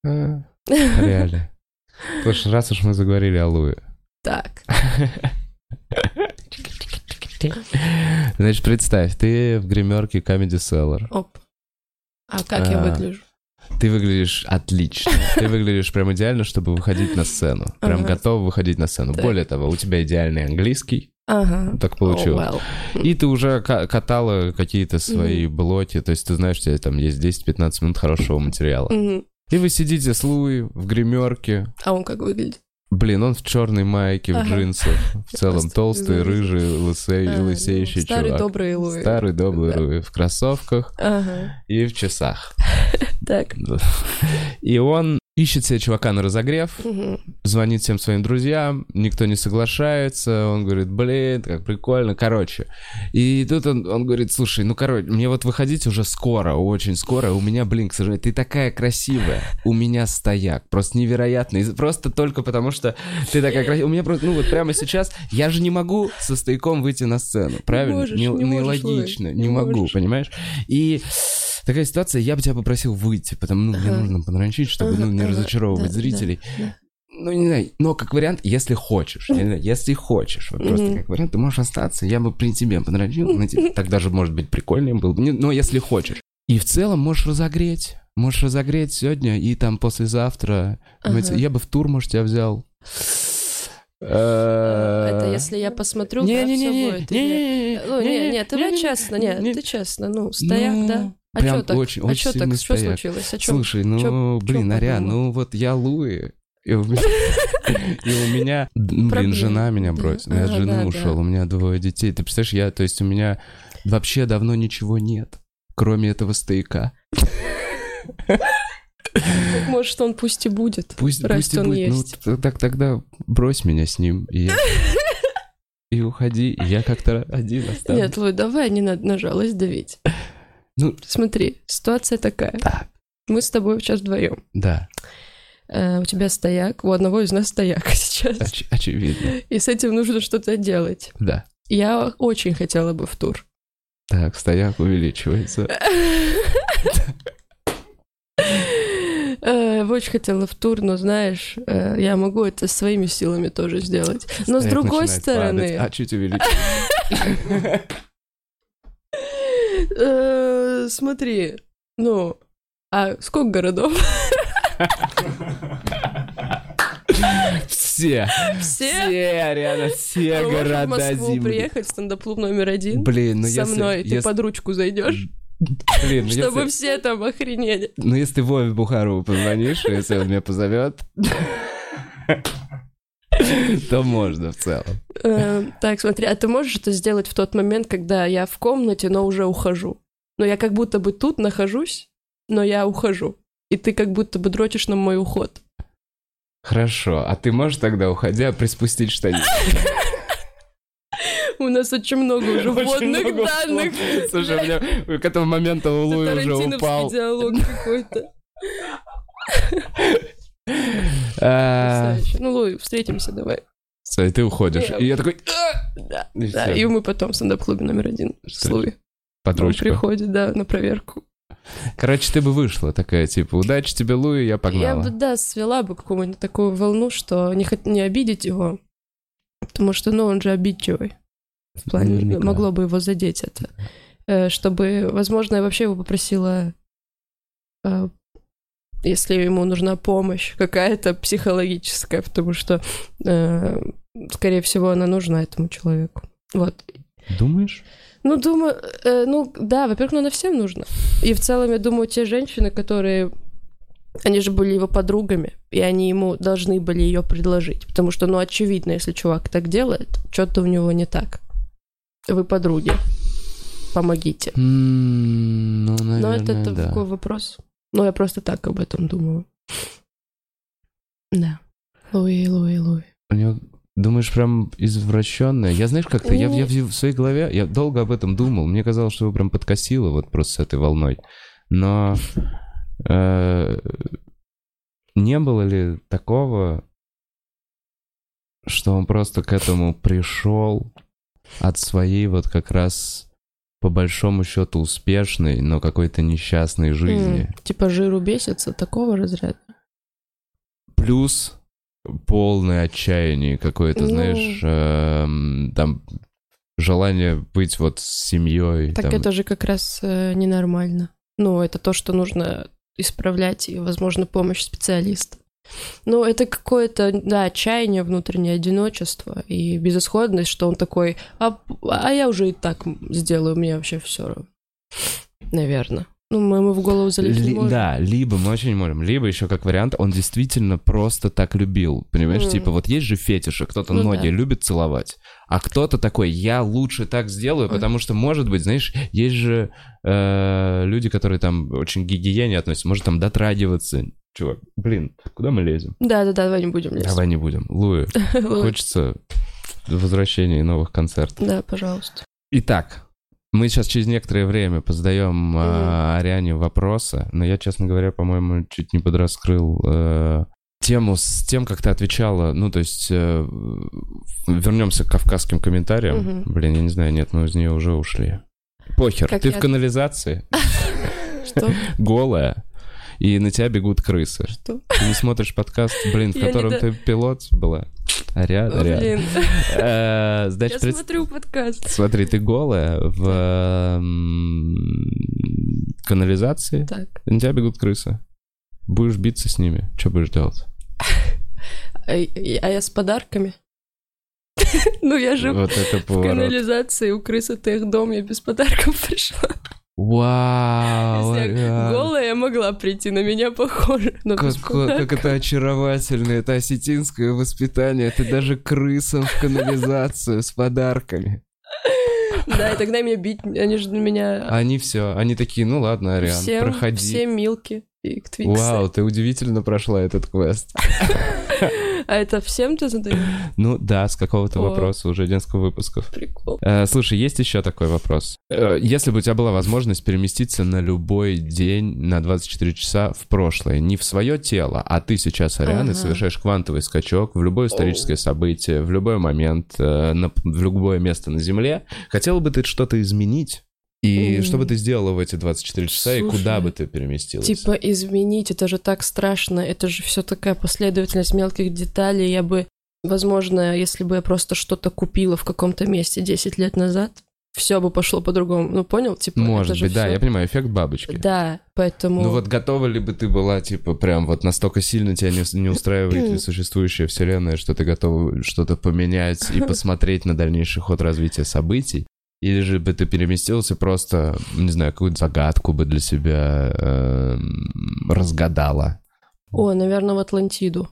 [SPEAKER 1] А, [LAUGHS] реально. Слушай, раз уж мы заговорили о Луи.
[SPEAKER 2] Так. [LAUGHS]
[SPEAKER 1] Значит, представь, ты в гримерке Comedy Cellar.
[SPEAKER 2] Оп. А как а, я выгляжу?
[SPEAKER 1] Ты выглядишь отлично. Ты выглядишь прям идеально, чтобы выходить на сцену. Прям ага. готов выходить на сцену. Так. Более того, у тебя идеальный английский.
[SPEAKER 2] Ага.
[SPEAKER 1] Так получилось.
[SPEAKER 2] Oh, well.
[SPEAKER 1] И ты уже катала какие-то свои mm-hmm. блоки, то есть ты знаешь, у тебя там есть 10-15 минут хорошего материала.
[SPEAKER 2] Mm-hmm.
[SPEAKER 1] И вы сидите с Луи в гримерке.
[SPEAKER 2] А он как выглядит?
[SPEAKER 1] Блин, он в черной майке, ага. в джинсах. В целом толстый, рыжий, лысей, а, лысеющий
[SPEAKER 2] старый
[SPEAKER 1] чувак.
[SPEAKER 2] добрый Луи.
[SPEAKER 1] Старый добрый да. Луи. В кроссовках
[SPEAKER 2] ага.
[SPEAKER 1] и в часах. [LAUGHS]
[SPEAKER 2] Так.
[SPEAKER 1] И он ищет себе чувака на разогрев,
[SPEAKER 2] угу.
[SPEAKER 1] звонит всем своим друзьям, никто не соглашается, он говорит, блин, как прикольно, короче. И тут он, он говорит, слушай, ну, короче, мне вот выходить уже скоро, очень скоро, у меня, блин, к сожалению, ты такая красивая, у меня стояк, просто невероятный, просто только потому, что ты такая красивая, у меня просто, ну, вот прямо сейчас, я же не могу со стояком выйти на сцену, правильно?
[SPEAKER 2] Не, можешь, не, не можешь,
[SPEAKER 1] не, не могу,
[SPEAKER 2] можешь.
[SPEAKER 1] понимаешь? И такая ситуация, я бы тебя попросил выйти, потому ну, мне нужно подранчить, чтобы ну, не разочаровывать зрителей. Ну, не знаю, но как вариант, если хочешь, не знаю, если хочешь, вот просто как вариант, ты можешь остаться, я бы при тебе подрочил, так даже, может быть, прикольнее был бы, но если хочешь. И в целом можешь разогреть, можешь разогреть сегодня и там послезавтра, ага. я бы в тур, может, тебя взял.
[SPEAKER 2] Это если я посмотрю,
[SPEAKER 1] не,
[SPEAKER 2] как
[SPEAKER 1] не,
[SPEAKER 2] все
[SPEAKER 1] не,
[SPEAKER 2] будет.
[SPEAKER 1] Не,
[SPEAKER 2] не, ну, не, не, ты честно, нет, ты честно, ну, стояк, да. А
[SPEAKER 1] Прям
[SPEAKER 2] что так?
[SPEAKER 1] очень,
[SPEAKER 2] а
[SPEAKER 1] очень
[SPEAKER 2] что так?
[SPEAKER 1] сильный
[SPEAKER 2] Что
[SPEAKER 1] стояк.
[SPEAKER 2] случилось? О чем?
[SPEAKER 1] Слушай, ну,
[SPEAKER 2] Чё-
[SPEAKER 1] блин,
[SPEAKER 2] чё
[SPEAKER 1] Аря,
[SPEAKER 2] подумал?
[SPEAKER 1] ну вот я Луи, и у меня, [LAUGHS] блин, жена меня бросила, я от жены ушел, у меня двое детей. Ты представляешь, я, то есть у меня вообще давно ничего нет, кроме этого стояка.
[SPEAKER 2] Так, может, он пусть и будет.
[SPEAKER 1] Пусть,
[SPEAKER 2] раз
[SPEAKER 1] пусть и
[SPEAKER 2] он
[SPEAKER 1] будет.
[SPEAKER 2] есть.
[SPEAKER 1] Ну, так тогда брось меня с ним, и я- [LAUGHS] и уходи, и я как-то один останусь.
[SPEAKER 2] Нет, Луй, давай не надо на жалость давить.
[SPEAKER 1] Ну,
[SPEAKER 2] Смотри, ситуация такая.
[SPEAKER 1] так,
[SPEAKER 2] Мы с тобой сейчас вдвоем.
[SPEAKER 1] да,
[SPEAKER 2] у тебя стояк, у одного из нас стояк [LAUGHS] сейчас.
[SPEAKER 1] оч- очевидно,
[SPEAKER 2] И с этим нужно что-то делать.
[SPEAKER 1] да.
[SPEAKER 2] Я очень хотела бы в тур.
[SPEAKER 1] Так, стояк увеличивается.
[SPEAKER 2] Э, Очень хотела в тур, но знаешь, э, я могу это своими силами тоже сделать. Но с другой стороны.
[SPEAKER 1] А чуть увеличивается. [LAUGHS]
[SPEAKER 2] э, смотри, ну, а сколько городов? [LAUGHS]
[SPEAKER 1] Все,
[SPEAKER 2] Все?
[SPEAKER 1] все, реально, все
[SPEAKER 2] можем в
[SPEAKER 1] города
[SPEAKER 2] Москву
[SPEAKER 1] Земли.
[SPEAKER 2] приехать, стендап-клуб номер один.
[SPEAKER 1] Блин, ну
[SPEAKER 2] Со
[SPEAKER 1] если...
[SPEAKER 2] мной, ты
[SPEAKER 1] если-
[SPEAKER 2] под ручку зайдешь,
[SPEAKER 1] Блин, ну
[SPEAKER 2] чтобы
[SPEAKER 1] если...
[SPEAKER 2] все там охренели.
[SPEAKER 1] Ну если ты Вове Бухарову позвонишь, если он меня позовет, то можно в целом.
[SPEAKER 2] Э, Так, смотри, а ты можешь это сделать в тот момент, когда я в комнате, но уже ухожу? Но я как будто бы тут нахожусь, но я ухожу. И ты как будто бы дрочишь на мой уход.
[SPEAKER 1] Хорошо, а ты можешь тогда, уходя, приспустить штанину?
[SPEAKER 2] У нас очень много уже вводных данных.
[SPEAKER 1] Слушай, у меня к этому моменту Луи уже упал.
[SPEAKER 2] диалог какой-то. [LAUGHS]
[SPEAKER 1] А.
[SPEAKER 2] Ну, Луи, встретимся давай.
[SPEAKER 1] Всё, и ты уходишь. И я такой,
[SPEAKER 2] Да,
[SPEAKER 1] и всё,
[SPEAKER 2] И мы потом в стендап-клубе номер один с Луи.
[SPEAKER 1] Под
[SPEAKER 2] Он приходит, да, на проверку.
[SPEAKER 1] Короче, ты бы вышла такая, типа, удачи тебе, Луи, я
[SPEAKER 2] Я
[SPEAKER 1] погнала.
[SPEAKER 2] бы, да, свела бы какую-нибудь такую волну, что не, хот- не обидеть его, потому что, ну, он же обидчивый. В плане,
[SPEAKER 1] Наверняка.
[SPEAKER 2] могло бы его задеть это. Э, Чтобы, возможно, я вообще его попросила, э, если ему нужна помощь какая-то психологическая, потому что, э, скорее всего, она нужна этому человеку. Вот.
[SPEAKER 1] Думаешь?
[SPEAKER 2] Ну, думаю, э, ну, да, во-первых, ну, она всем нужна. И в целом, я думаю, те женщины, которые... Они же были его подругами, и они ему должны были ее предложить. Потому что, ну, очевидно, если чувак так делает, что-то у него не так. Вы подруги. Помогите.
[SPEAKER 1] М, Ну,
[SPEAKER 2] Но
[SPEAKER 1] наверное,
[SPEAKER 2] это, это
[SPEAKER 1] да.
[SPEAKER 2] такой вопрос. Ну, я просто так об этом думаю. Да. Луи, Луи, Луи.
[SPEAKER 1] У него, думаешь, прям извращенная? Я, знаешь, как-то, я, в- я в своей голове, я долго об этом думал. Мне казалось, что его прям подкосило вот просто с этой волной. Но э, не было ли такого, что он просто к этому пришел от своей вот как раз по большому счету успешной, но какой-то несчастной жизни?
[SPEAKER 2] М, Типа жиру бесится, такого разряда.
[SPEAKER 1] плюс полное отчаяние какое-то,
[SPEAKER 2] Ну.
[SPEAKER 1] знаешь, эм, там желание быть вот с семьей.
[SPEAKER 2] Так
[SPEAKER 1] там.
[SPEAKER 2] это же как раз э, ненормально. Ну, это то, что нужно исправлять, и, возможно, помощь специалиста. Ну, это какое-то, да, отчаяние, внутреннее одиночество и безысходность, что он такой, а, а я уже и так сделаю, мне вообще все равно. Наверное. Ну, мы ему в голову залезть Ли.
[SPEAKER 1] Да, либо мы очень можем, либо еще как вариант, он действительно просто так любил, понимаешь? Mm. Типа вот есть же фетиши, кто-то ну, ноги да. любит целовать, а кто-то такой, я лучше так сделаю, mm. потому что, может быть, знаешь, есть же э, люди, которые там очень к гигиене относятся, может там дотрагиваться. Чувак, блин, куда мы лезем?
[SPEAKER 2] Да-да-да, давай не будем лезть.
[SPEAKER 1] Давай не будем. Луи, [LAUGHS] хочется возвращения и новых концертов.
[SPEAKER 2] Да, пожалуйста.
[SPEAKER 1] Итак, мы сейчас через некоторое время позадаем mm-hmm. э, Ариане вопросы, но я, честно говоря, по-моему, чуть не подраскрыл э, тему с тем, как ты отвечала. Ну, то есть э, вернемся к кавказским комментариям. Mm-hmm. Блин, я не знаю, нет, мы из нее уже ушли. Похер, как ты я... в канализации. [LAUGHS]
[SPEAKER 2] Что?
[SPEAKER 1] Голая и на тебя бегут крысы.
[SPEAKER 2] Что?
[SPEAKER 1] Ты не смотришь подкаст, блин, в котором ты пилот была? А рядом, рядом.
[SPEAKER 2] Э, Я смотрю подкаст.
[SPEAKER 1] Смотри, ты голая в канализации,
[SPEAKER 2] так.
[SPEAKER 1] на тебя бегут крысы. Будешь биться с ними, что будешь делать?
[SPEAKER 2] А, а я с подарками? [LAUGHS] Ну, я же в канализации у крысы тех дом, я без подарков [LAUGHS] пришла.
[SPEAKER 1] Вау!
[SPEAKER 2] голая я могла прийти, на меня похоже. Но
[SPEAKER 1] как, как это очаровательно, это осетинское воспитание. Ты даже крысам в канализацию с подарками.
[SPEAKER 2] Да, и тогда меня бить, они же меня...
[SPEAKER 1] Они все, они такие, ну ладно, Ариан, проходи.
[SPEAKER 2] Все милки и
[SPEAKER 1] Твиксы. Вау, ты удивительно прошла этот квест. [LAUGHS]
[SPEAKER 2] А это всем ты задаешь?
[SPEAKER 1] Ну да, с какого-то вопроса уже несколько выпусков.
[SPEAKER 2] Прикол.
[SPEAKER 1] Э, слушай, есть еще такой вопрос. Э, если бы у тебя была возможность переместиться на любой день на 24 часа в прошлое, не в свое тело, а ты сейчас, Ариана, ага. совершаешь квантовый скачок в любое историческое событие, в любой момент, э, на, в любое место на Земле, хотела бы ты что-то изменить? И mm. что бы ты сделала в эти 24 часа, Слушай, и куда бы ты переместилась?
[SPEAKER 2] Типа изменить, это же так страшно, это же все такая последовательность мелких деталей. Я бы, возможно, если бы я просто что-то купила в каком-то месте 10 лет назад, все бы пошло по-другому. Ну, понял? Типа,
[SPEAKER 1] Может быть, да,
[SPEAKER 2] всё...
[SPEAKER 1] я понимаю, эффект бабочки.
[SPEAKER 2] Да, поэтому...
[SPEAKER 1] Ну вот готова ли бы ты была, типа, прям вот настолько сильно тебя не, не устраивает ли [CLEARS THROAT] существующая вселенная, что ты готова что-то поменять и [LAUGHS] посмотреть на дальнейший ход развития событий? Или же бы ты переместился просто, не знаю, какую-то загадку бы для себя э, разгадала?
[SPEAKER 2] О, наверное, в Атлантиду.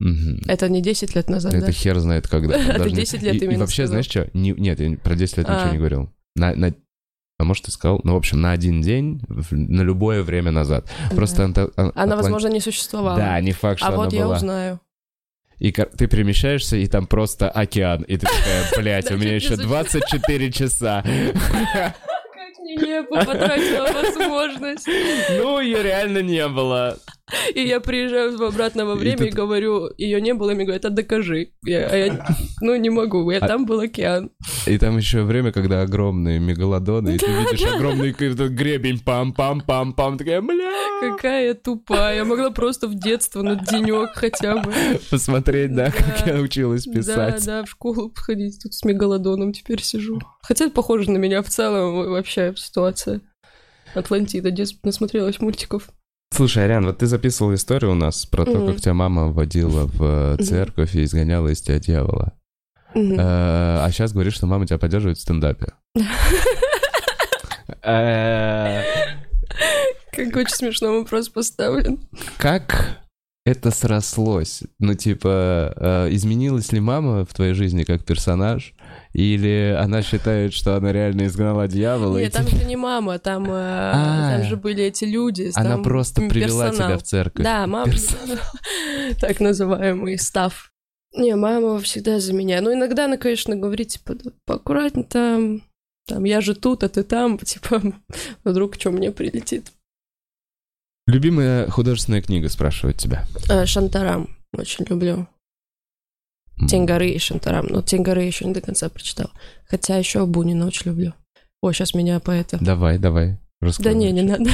[SPEAKER 1] Угу.
[SPEAKER 2] Это не 10 лет назад,
[SPEAKER 1] Это
[SPEAKER 2] да?
[SPEAKER 1] хер знает когда. [LAUGHS]
[SPEAKER 2] Это 10 лет именно
[SPEAKER 1] И вообще, знаешь что? Не, нет, я про 10 лет ничего а. не говорил. На, а может, ты сказал, ну, в общем, на один день, на любое время назад. Просто...
[SPEAKER 2] Она, Атлант... возможно, не существовала.
[SPEAKER 1] Да, не факт, что
[SPEAKER 2] а
[SPEAKER 1] она
[SPEAKER 2] вот
[SPEAKER 1] была.
[SPEAKER 2] я узнаю
[SPEAKER 1] и ты перемещаешься, и там просто океан. И ты такая, [LAUGHS] блядь, у меня еще 24 часа.
[SPEAKER 2] Не потратила возможность.
[SPEAKER 1] Ну, ее реально не было. [LAUGHS]
[SPEAKER 2] И я приезжаю в обратно во время и, тут... и говорю, ее не было, и мне говорят, а докажи. Я, а я, ну, не могу, я, а... там был океан.
[SPEAKER 1] И там еще время, когда огромные мегалодоны, и ты видишь огромный гребень, пам-пам-пам-пам, такая, бля.
[SPEAKER 2] Какая я тупая, я могла просто в детство на денек хотя бы.
[SPEAKER 1] Посмотреть, да, да, как я училась писать.
[SPEAKER 2] Да, да, в школу ходить, тут с мегалодоном теперь сижу. Хотя это похоже на меня в целом вообще ситуация. Атлантида, детство насмотрелась мультиков.
[SPEAKER 1] Слушай, Ариан, вот ты записывал историю у нас про то, как тебя мама водила в церковь и изгоняла из тебя дьявола. А сейчас говоришь, что мама тебя поддерживает в стендапе. [LAUGHS]
[SPEAKER 2] Как очень смешно вопрос поставлен.
[SPEAKER 1] Как это срослось? Ну, типа, э, изменилась ли мама в твоей жизни как персонаж? Или она считает, что она реально изгнала дьявола?
[SPEAKER 2] Нет, там же не мама, там, э, а, там же были эти люди.
[SPEAKER 1] Она просто привела тебя в церковь.
[SPEAKER 2] Да, мама, [LAUGHS] так называемый став. Не, мама всегда за меня. Ну, иногда она, конечно, говорит, типа, поаккуратнее там, там, я же тут, а ты там, [LAUGHS] типа, вдруг что мне прилетит.
[SPEAKER 1] Любимая художественная книга, спрашивает тебя.
[SPEAKER 2] Э, Шантарам, очень люблю. Тень горы и Шантарам. Но Тень горы еще не до конца прочитал. Хотя еще Бунина очень люблю. О, сейчас меня поэта.
[SPEAKER 1] Давай, давай.
[SPEAKER 2] Да не, не надо.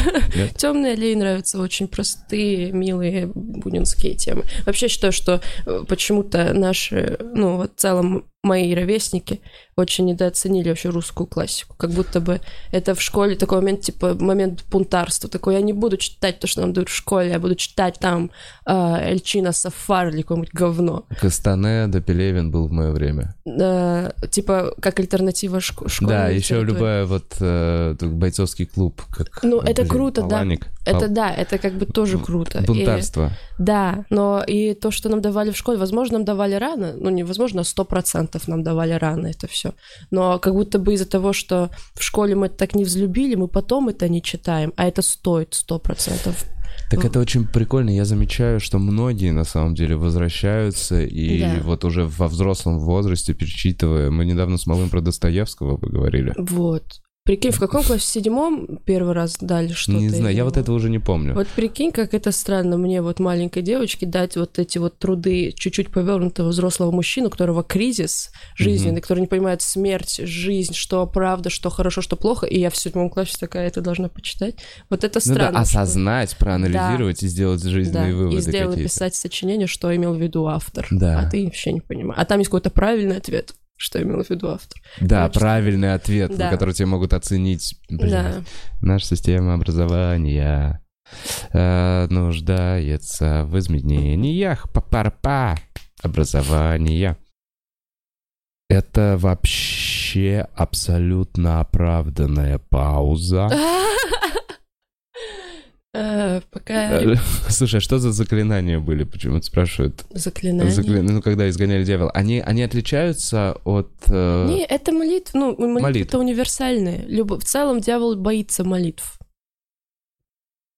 [SPEAKER 2] Темные аллеи нравятся очень простые, милые бунинские темы. Вообще считаю, что э, почему-то наши, ну, вот в целом мои ровесники очень недооценили вообще русскую классику. Как будто бы это в школе такой момент, типа, момент бунтарства. Такой, я не буду читать то, что нам дают в школе, я буду читать там э, Эльчина Сафар или какое-нибудь говно.
[SPEAKER 1] Кастанеда, Пелевин был в мое время.
[SPEAKER 2] Э, типа, как альтернатива шк- школе.
[SPEAKER 1] Да, еще любая вот э, бойцовский клуб. Как,
[SPEAKER 2] ну, это круто, Маланик. да. Это да, это как бы тоже круто.
[SPEAKER 1] Бунтарство.
[SPEAKER 2] И, да, но и то, что нам давали в школе, возможно, нам давали рано, ну, невозможно, сто процентов нам давали рано это все. Но как будто бы из-за того, что в школе мы это так не взлюбили, мы потом это не читаем, а это стоит сто процентов.
[SPEAKER 1] Так это очень прикольно. Я замечаю, что многие на самом деле возвращаются и да. вот уже во взрослом возрасте перечитывая. Мы недавно с малым про Достоевского поговорили.
[SPEAKER 2] Вот. Прикинь, в каком классе? В седьмом первый раз дали что-то?
[SPEAKER 1] Не знаю, я вот этого уже не помню.
[SPEAKER 2] Вот прикинь, как это странно мне, вот маленькой девочке, дать вот эти вот труды чуть-чуть повернутого взрослого мужчину, у которого кризис жизненный, mm-hmm. который не понимает смерть, жизнь, что правда, что хорошо, что плохо, и я в седьмом классе такая, это должна почитать. Вот это странно. Ну
[SPEAKER 1] да, осознать, что... проанализировать да. и сделать жизненные да. выводы
[SPEAKER 2] и сделать, писать сочинение, что имел в виду автор.
[SPEAKER 1] Да.
[SPEAKER 2] А ты вообще не понимаешь. А там есть какой-то правильный ответ что имел в виду автор.
[SPEAKER 1] Да, Короче, правильный ответ, да. который тебе могут оценить. Блин, да. Наша система образования э, нуждается в изменениях папарпа образования. Это вообще абсолютно оправданная пауза. [LAUGHS]
[SPEAKER 2] Э, пока... [LAUGHS]
[SPEAKER 1] Слушай, а что за заклинания были? Почему-то спрашивают.
[SPEAKER 2] Заклинания? Закля...
[SPEAKER 1] Ну, когда изгоняли дьявола. Они, они отличаются от... Э...
[SPEAKER 2] Не, это молитва. Ну, молитвы Молитв. это универсальные. Люб... В целом дьявол боится молитв.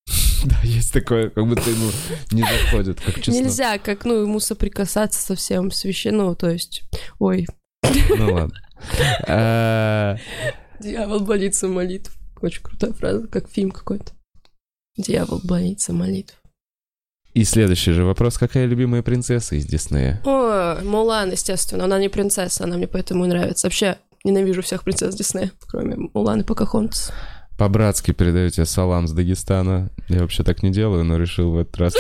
[SPEAKER 2] [LAUGHS]
[SPEAKER 1] Да, есть такое, как будто ему не заходит, как честно.
[SPEAKER 2] Нельзя, как, ну, ему соприкасаться со всем священным, ну, то есть, ой.
[SPEAKER 1] Ну, ладно. [LAUGHS] Э,
[SPEAKER 2] дьявол боится молитв. Очень крутая фраза, как фильм какой-то. Дьявол боится молитв.
[SPEAKER 1] И следующий же вопрос. Какая любимая принцесса из Диснея?
[SPEAKER 2] О, Мулан, естественно. Она не принцесса, она мне поэтому и нравится. Вообще, ненавижу всех принцесс Диснея, кроме Мулан и Покахонтас.
[SPEAKER 1] По-братски передаю тебе салам с Дагестана. Я вообще так не делаю, но решил в этот раз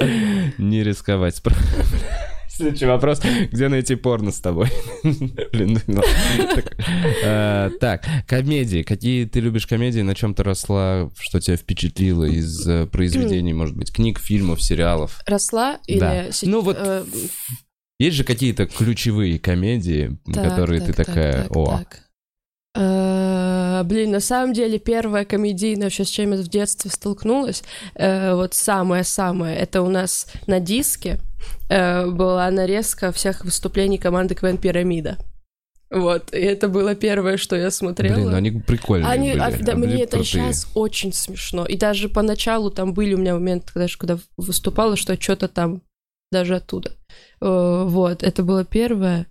[SPEAKER 1] [LAUGHS] не рисковать. Следующий вопрос. Где найти порно с тобой? Блин, ну, э, так, комедии. Какие ты любишь комедии? На чем ты росла? Что тебя впечатлило из э, произведений, может быть, книг, фильмов, сериалов?
[SPEAKER 2] Росла или...
[SPEAKER 1] Ну вот... Э, есть же какие-то ключевые комедии, которые ты такая, о,
[SPEAKER 2] блин, на самом деле первая комедийная вообще с чем я в детстве столкнулась, вот самое-самое, это у нас на диске э, была нарезка всех выступлений команды Квен Пирамида. Вот, и это было первое, что я смотрела.
[SPEAKER 1] Блин, ну они прикольные
[SPEAKER 2] они,
[SPEAKER 1] были.
[SPEAKER 2] А, да, они мне это сейчас очень смешно. И даже поначалу там были у меня моменты, когда, когда выступала, что что-то там даже оттуда. Вот, это было первое.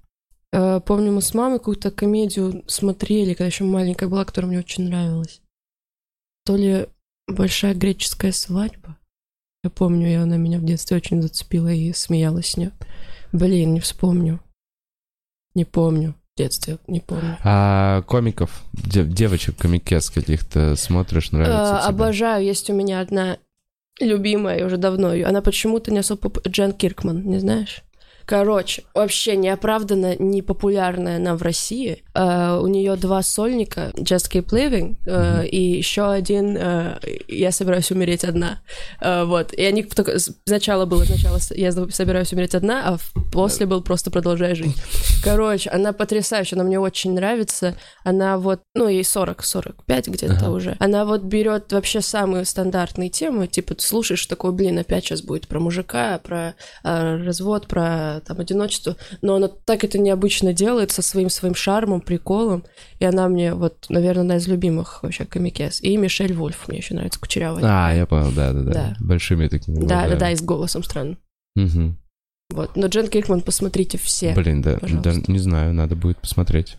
[SPEAKER 2] Э, помню, мы с мамой какую-то комедию смотрели, когда еще маленькая была, которая мне очень нравилась. То ли «Большая греческая свадьба». Я помню, и она меня в детстве очень зацепила и смеялась с нее. Блин, не вспомню. Не помню. В детстве, не помню.
[SPEAKER 1] А комиков, дев- девочек комикес каких-то смотришь, нравится
[SPEAKER 2] а, тебе? Обожаю. Есть у меня одна любимая, уже давно ее. Она почему-то не особо... Джен Киркман, не знаешь? Короче, вообще неоправданно непопулярная она в России. Uh, у нее два сольника, Just Keep Living, mm-hmm. и еще один uh, Я собираюсь умереть одна. Uh, вот. И они только сначала было сначала Я собираюсь умереть одна, а после был просто продолжай жить. Короче, она потрясающая, она мне очень нравится. Она вот, ну, ей 40-45 где-то uh-huh. уже. Она вот берет вообще самые стандартные темы, типа ты слушаешь такой, блин, опять сейчас будет про мужика, про э, развод, про там одиночество, но она так это необычно делает со своим своим шармом, приколом, и она мне вот, наверное, одна из любимых вообще комикес. И Мишель Вольф мне еще нравится, кучерявая.
[SPEAKER 1] А, я понял, да-да-да. Да. Большими такими.
[SPEAKER 2] Да, да, да, и с голосом странным.
[SPEAKER 1] Угу.
[SPEAKER 2] Вот, но Джен Киркман, посмотрите все.
[SPEAKER 1] Блин, да, да, не знаю, надо будет посмотреть.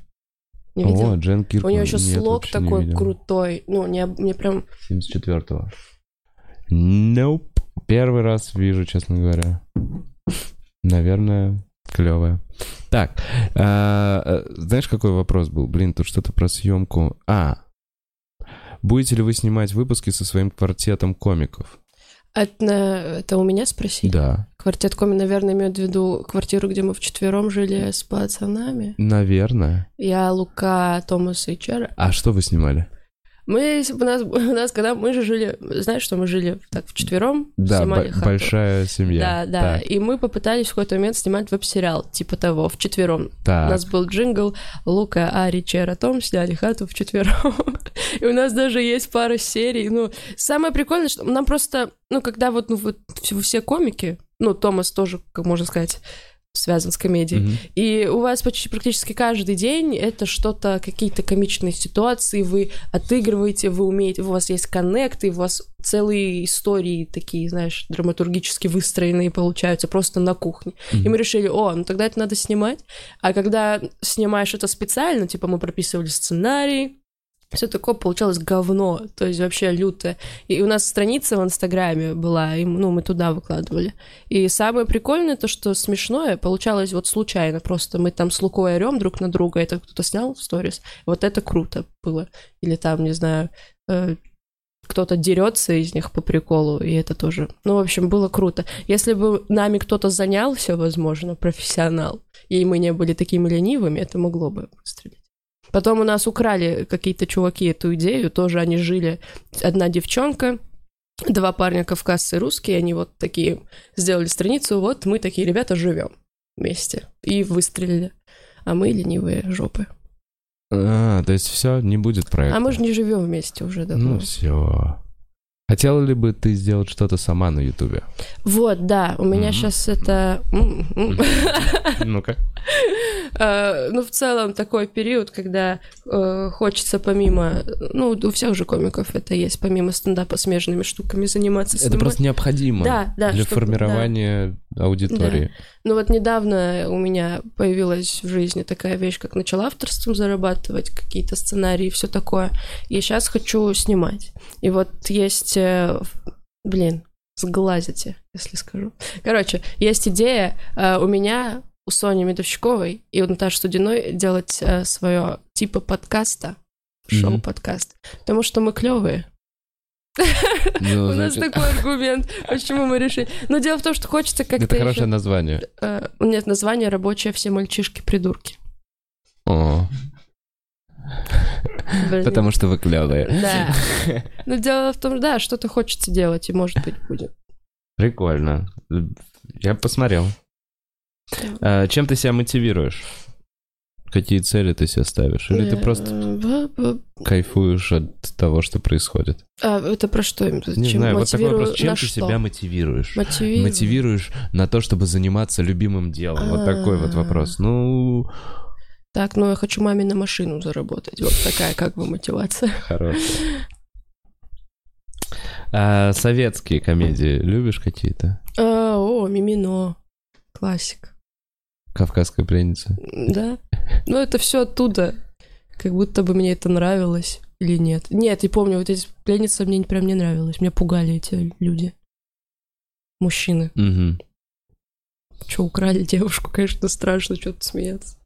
[SPEAKER 2] Не видел?
[SPEAKER 1] О, Джен Киркман.
[SPEAKER 2] У нее еще Нет, слог такой крутой. Ну, не, мне прям...
[SPEAKER 1] 74-го. Nope. Первый раз вижу, честно говоря. Наверное, клевая. Так, а, э, знаешь, какой вопрос был? Блин, тут что-то про съемку. А, будете ли вы снимать выпуски со своим квартетом комиков?
[SPEAKER 2] Это, это у меня спросить?
[SPEAKER 1] Да.
[SPEAKER 2] Квартет Коми, наверное, имеет в виду квартиру, где мы вчетвером жили с пацанами.
[SPEAKER 1] Наверное.
[SPEAKER 2] Я, Лука, Томас и Чера.
[SPEAKER 1] А что вы снимали?
[SPEAKER 2] Мы, у нас, [LAUGHS] у нас, когда мы же жили, знаешь, что мы жили так вчетвером,
[SPEAKER 1] Да,
[SPEAKER 2] снимали хату.
[SPEAKER 1] большая семья.
[SPEAKER 2] Да, да.
[SPEAKER 1] Так,
[SPEAKER 2] И мы попытались в какой-то момент снимать веб-сериал, типа того, вчетвером. У
[SPEAKER 1] так.
[SPEAKER 2] нас был джингл Лука, Ари, Чера, Том сняли хату вчетвером. [LAUGHS] И у нас даже есть пара серий. Ну, самое прикольное, что нам просто, ну, когда вот, ну, вот все комики, ну, Томас тоже, как можно сказать, связан с комедией.
[SPEAKER 1] Мгм.
[SPEAKER 2] И у вас почти практически каждый день это что-то, какие-то комичные ситуации, вы отыгрываете, вы умеете, у вас есть коннекты, у вас целые истории такие, знаешь, драматургически выстроенные получаются просто на кухне. И мы решили, о, ну тогда это надо снимать. А когда снимаешь это специально, типа мы прописывали сценарий, все такое получалось говно, то есть вообще лютое. И у нас страница в Инстаграме была, и, ну, мы туда выкладывали. И самое прикольное, то, что смешное, получалось вот случайно, просто мы там с Лукой орем друг на друга, это кто-то снял в сторис, вот это круто было. Или там, не знаю, э, кто-то дерется из них по приколу, и это тоже. Ну, в общем, было круто. Если бы нами кто-то занялся, возможно, профессионал, и мы не были такими ленивыми, это могло бы выстрелить. Потом у нас украли какие-то чуваки эту идею, тоже они жили, одна девчонка, два парня кавказцы русские, они вот такие сделали страницу, вот мы такие ребята живем вместе, и выстрелили. А мы ленивые жопы.
[SPEAKER 1] А, то есть все, не будет проекта.
[SPEAKER 2] А мы же не живем вместе уже давно.
[SPEAKER 1] Ну все. Хотела ли бы ты сделать что-то сама на Ютубе?
[SPEAKER 2] Вот, да, у меня
[SPEAKER 1] Мгм.
[SPEAKER 2] сейчас это...
[SPEAKER 1] Ну-ка. [LAUGHS]
[SPEAKER 2] Э, Ну, в целом, такой период, когда э, хочется помимо... Ну, у всех же комиков это есть, помимо стендапа смежными штуками заниматься.
[SPEAKER 1] Это просто необходимо для формирования аудитории.
[SPEAKER 2] Ну вот недавно у меня появилась в жизни такая вещь, как начала авторством зарабатывать, какие-то сценарии и все такое. И сейчас хочу снимать. И вот есть, э, блин, сглазите, если скажу. Короче, есть идея э, у меня, у Сони Медовщиковой и у Наташи Студиной делать свое типа подкаста, шоу-подкаст. Потому что мы клевые.
[SPEAKER 1] Ну,
[SPEAKER 2] У нас
[SPEAKER 1] значит,
[SPEAKER 2] такой аргумент, почему мы решили. Но дело в том, что хочется как-то...
[SPEAKER 1] Это хорошее название.
[SPEAKER 2] Э, Нет, название рабочее «Все мальчишки-придурки».
[SPEAKER 1] О,
[SPEAKER 2] Блин.
[SPEAKER 1] потому что вы клевые.
[SPEAKER 2] Да. Но дело в том, да, что-то хочется делать, и может быть будет.
[SPEAKER 1] Прикольно. Я посмотрел. А, чем ты себя мотивируешь? Какие цели ты себе ставишь? Или ты
[SPEAKER 2] Э,
[SPEAKER 1] просто кайфуешь от того, что происходит?
[SPEAKER 2] А, это про что?
[SPEAKER 1] Не
[SPEAKER 2] Чем
[SPEAKER 1] знаю, вот такой вопрос. Чем ты себя мотивируешь?
[SPEAKER 2] Мотивирую?
[SPEAKER 1] Мотивируешь на то, чтобы заниматься любимым делом. Вот такой вот
[SPEAKER 2] А.
[SPEAKER 1] вопрос. Ну,
[SPEAKER 2] Так, ну я хочу маме на машину заработать. Вот такая как бы мотивация. [LAUGHS]
[SPEAKER 1] хорошая. А советские комедии любишь какие-то?
[SPEAKER 2] А, о, Мимино. Классик.
[SPEAKER 1] Кавказская пленница.
[SPEAKER 2] Да? Ну, это все оттуда. Как будто бы мне это нравилось или нет. Нет, я помню, вот эти пленницы мне прям не нравилось. Меня пугали эти люди. Мужчины.
[SPEAKER 1] Мгм.
[SPEAKER 2] Че, украли девушку, конечно, страшно что-то смеяться.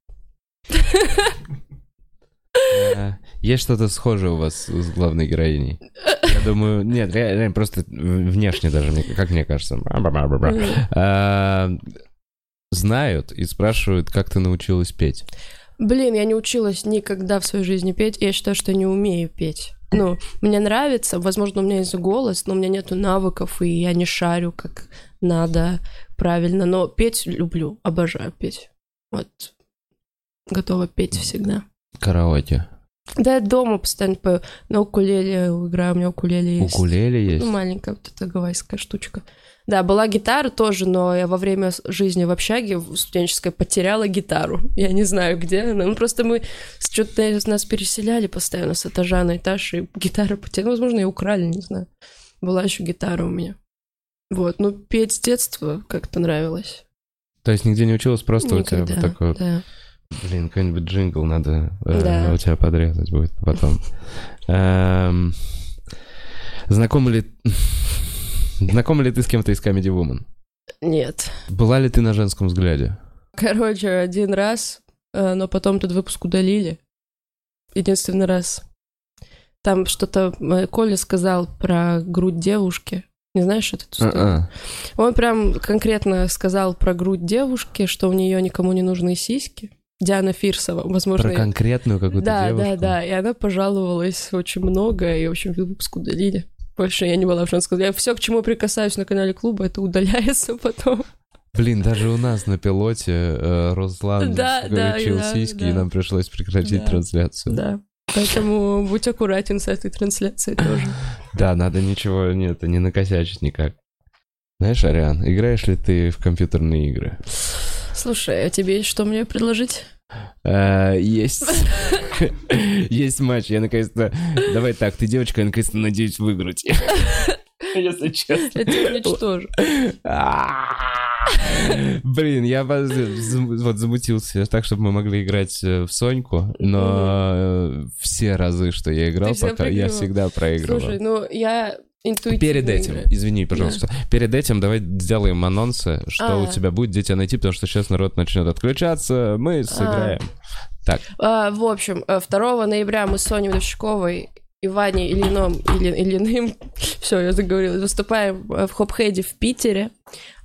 [SPEAKER 1] А, Есть что-то схожее у вас с главной героиней? Я думаю, нет, ре- реально просто внешне даже, как мне кажется. Знают и спрашивают, как ты научилась петь.
[SPEAKER 2] Блин, я не училась никогда в своей жизни петь, я считаю, что не умею петь. Ну, мне нравится, возможно, у меня есть голос, но у меня нету навыков, и я не шарю, как надо правильно. Но петь люблю, обожаю петь. Вот. Готова петь всегда.
[SPEAKER 1] Караоке.
[SPEAKER 2] Да, я дома постоянно пою. На укулеле играю, у меня укулеле есть.
[SPEAKER 1] Укулеле есть?
[SPEAKER 2] Ну, маленькая вот эта гавайская штучка. Да, была гитара тоже, но я во время жизни в общаге в студенческой потеряла гитару. Я не знаю, где она. Ну, просто мы что-то нас переселяли постоянно с этажа на этаж, и гитара потеряла. Возможно, ее украли, не знаю. Была еще гитара у меня. Вот, ну, петь с детства как-то нравилось.
[SPEAKER 1] То есть нигде не училась, просто у тебя
[SPEAKER 2] Никогда,
[SPEAKER 1] вот такой вот...
[SPEAKER 2] да.
[SPEAKER 1] Блин, какой-нибудь джингл надо э,
[SPEAKER 2] Да.
[SPEAKER 1] у тебя подрезать будет потом. [LAUGHS] Эм, Знакома ли... Знакома ли ты с кем-то из Comedy Woman?
[SPEAKER 2] Нет.
[SPEAKER 1] Была ли ты на женском взгляде?
[SPEAKER 2] Короче, один раз, э, но потом этот выпуск удалили. Единственный раз. Там что-то э, Коля сказал про грудь девушки. Не знаешь эту историю?
[SPEAKER 1] А-а.
[SPEAKER 2] Он прям конкретно сказал про грудь девушки, что у нее никому не нужны сиськи. Диана Фирсова, возможно.
[SPEAKER 1] Про конкретную какую-то
[SPEAKER 2] да,
[SPEAKER 1] девушку?
[SPEAKER 2] Да, да, да. И она пожаловалась очень много, и, в общем, выпуск удалили. Больше я не была в сказать. Я все, к чему прикасаюсь на канале клуба, это удаляется потом.
[SPEAKER 1] Блин, даже у нас на пилоте э, Руслан
[SPEAKER 2] да,
[SPEAKER 1] включил
[SPEAKER 2] да,
[SPEAKER 1] сиськи,
[SPEAKER 2] да.
[SPEAKER 1] и нам пришлось прекратить
[SPEAKER 2] Да.
[SPEAKER 1] трансляцию.
[SPEAKER 2] Да. Поэтому будь аккуратен с этой трансляцией тоже. [CLEARS THROAT]
[SPEAKER 1] Да, надо ничего, нет, не накосячить никак. Знаешь, Ариан, играешь ли ты в компьютерные игры?
[SPEAKER 2] Слушай, а тебе есть что мне предложить?
[SPEAKER 1] Э, Есть. [LAUGHS] Есть матч. Я наконец-то... Давай так, ты девочка, я наконец-то надеюсь выиграть. [LAUGHS] Если честно.
[SPEAKER 2] Я тебя уничтожу.
[SPEAKER 1] Блин, я вот замутился так, чтобы мы могли играть э, в Соньку, но э, все разы, что я играл, пока я всегда проигрывал.
[SPEAKER 2] Слушай, ну я интуитивно
[SPEAKER 1] Перед этим, извини, пожалуйста, перед этим давай сделаем анонсы, что у
[SPEAKER 2] А.
[SPEAKER 1] тебя будет, где тебя найти, потому что сейчас народ начнет отключаться, мы сыграем. Так,
[SPEAKER 2] А, в общем, э, 2 ноября мы с Соней Вдовщиковой и Ваней Ильином, или, Ильиным, [LAUGHS] все, я заговорила, выступаем э, в Хопхеде в Питере.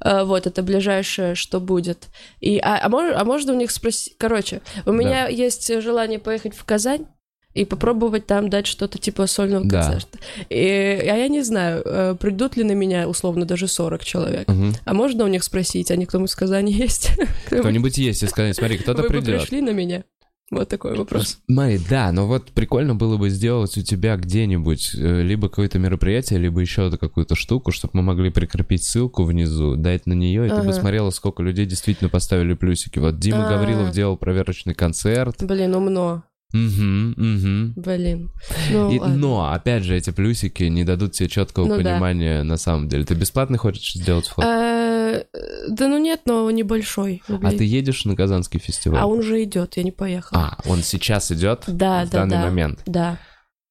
[SPEAKER 2] Э, Вот, это ближайшее, что будет. И, а, а, мож- а можно у них спросить... Короче, у меня есть желание поехать в Казань и попробовать там дать что-то типа сольного
[SPEAKER 1] Да.
[SPEAKER 2] концерта. И, а я не знаю, э, придут ли на меня, условно, даже 40 человек.
[SPEAKER 1] мгм.
[SPEAKER 2] А можно у них спросить, а кто [LAUGHS] из Казани есть?
[SPEAKER 1] кто-нибудь есть и сказать, смотри, кто-то
[SPEAKER 2] Вы
[SPEAKER 1] придет.
[SPEAKER 2] пришли на меня? Вот такой вопрос.
[SPEAKER 1] Смотри, да, но вот прикольно было бы сделать у тебя где-нибудь э, либо какое-то мероприятие, либо еще какую-то штуку, чтобы мы могли прикрепить ссылку внизу, дать на нее, и ты бы
[SPEAKER 2] Ага.
[SPEAKER 1] смотрела, сколько людей действительно поставили плюсики. Вот Дима
[SPEAKER 2] А.
[SPEAKER 1] Гаврилов делал проверочный концерт.
[SPEAKER 2] Блин, умно.
[SPEAKER 1] Угу, угу.
[SPEAKER 2] Блин. Ну,
[SPEAKER 1] И-
[SPEAKER 2] ладно.
[SPEAKER 1] но, опять же, эти плюсики не дадут тебе четкого
[SPEAKER 2] Ну да.
[SPEAKER 1] понимания на самом деле. Ты бесплатно хочешь сделать вход?
[SPEAKER 2] Э, Да ну нет, но небольшой.
[SPEAKER 1] А ты едешь на Казанский фестиваль?
[SPEAKER 2] А он уже идет, я не поехала.
[SPEAKER 1] А, он сейчас идет?
[SPEAKER 2] Да,
[SPEAKER 1] в
[SPEAKER 2] да,
[SPEAKER 1] данный
[SPEAKER 2] да.
[SPEAKER 1] момент.
[SPEAKER 2] Да.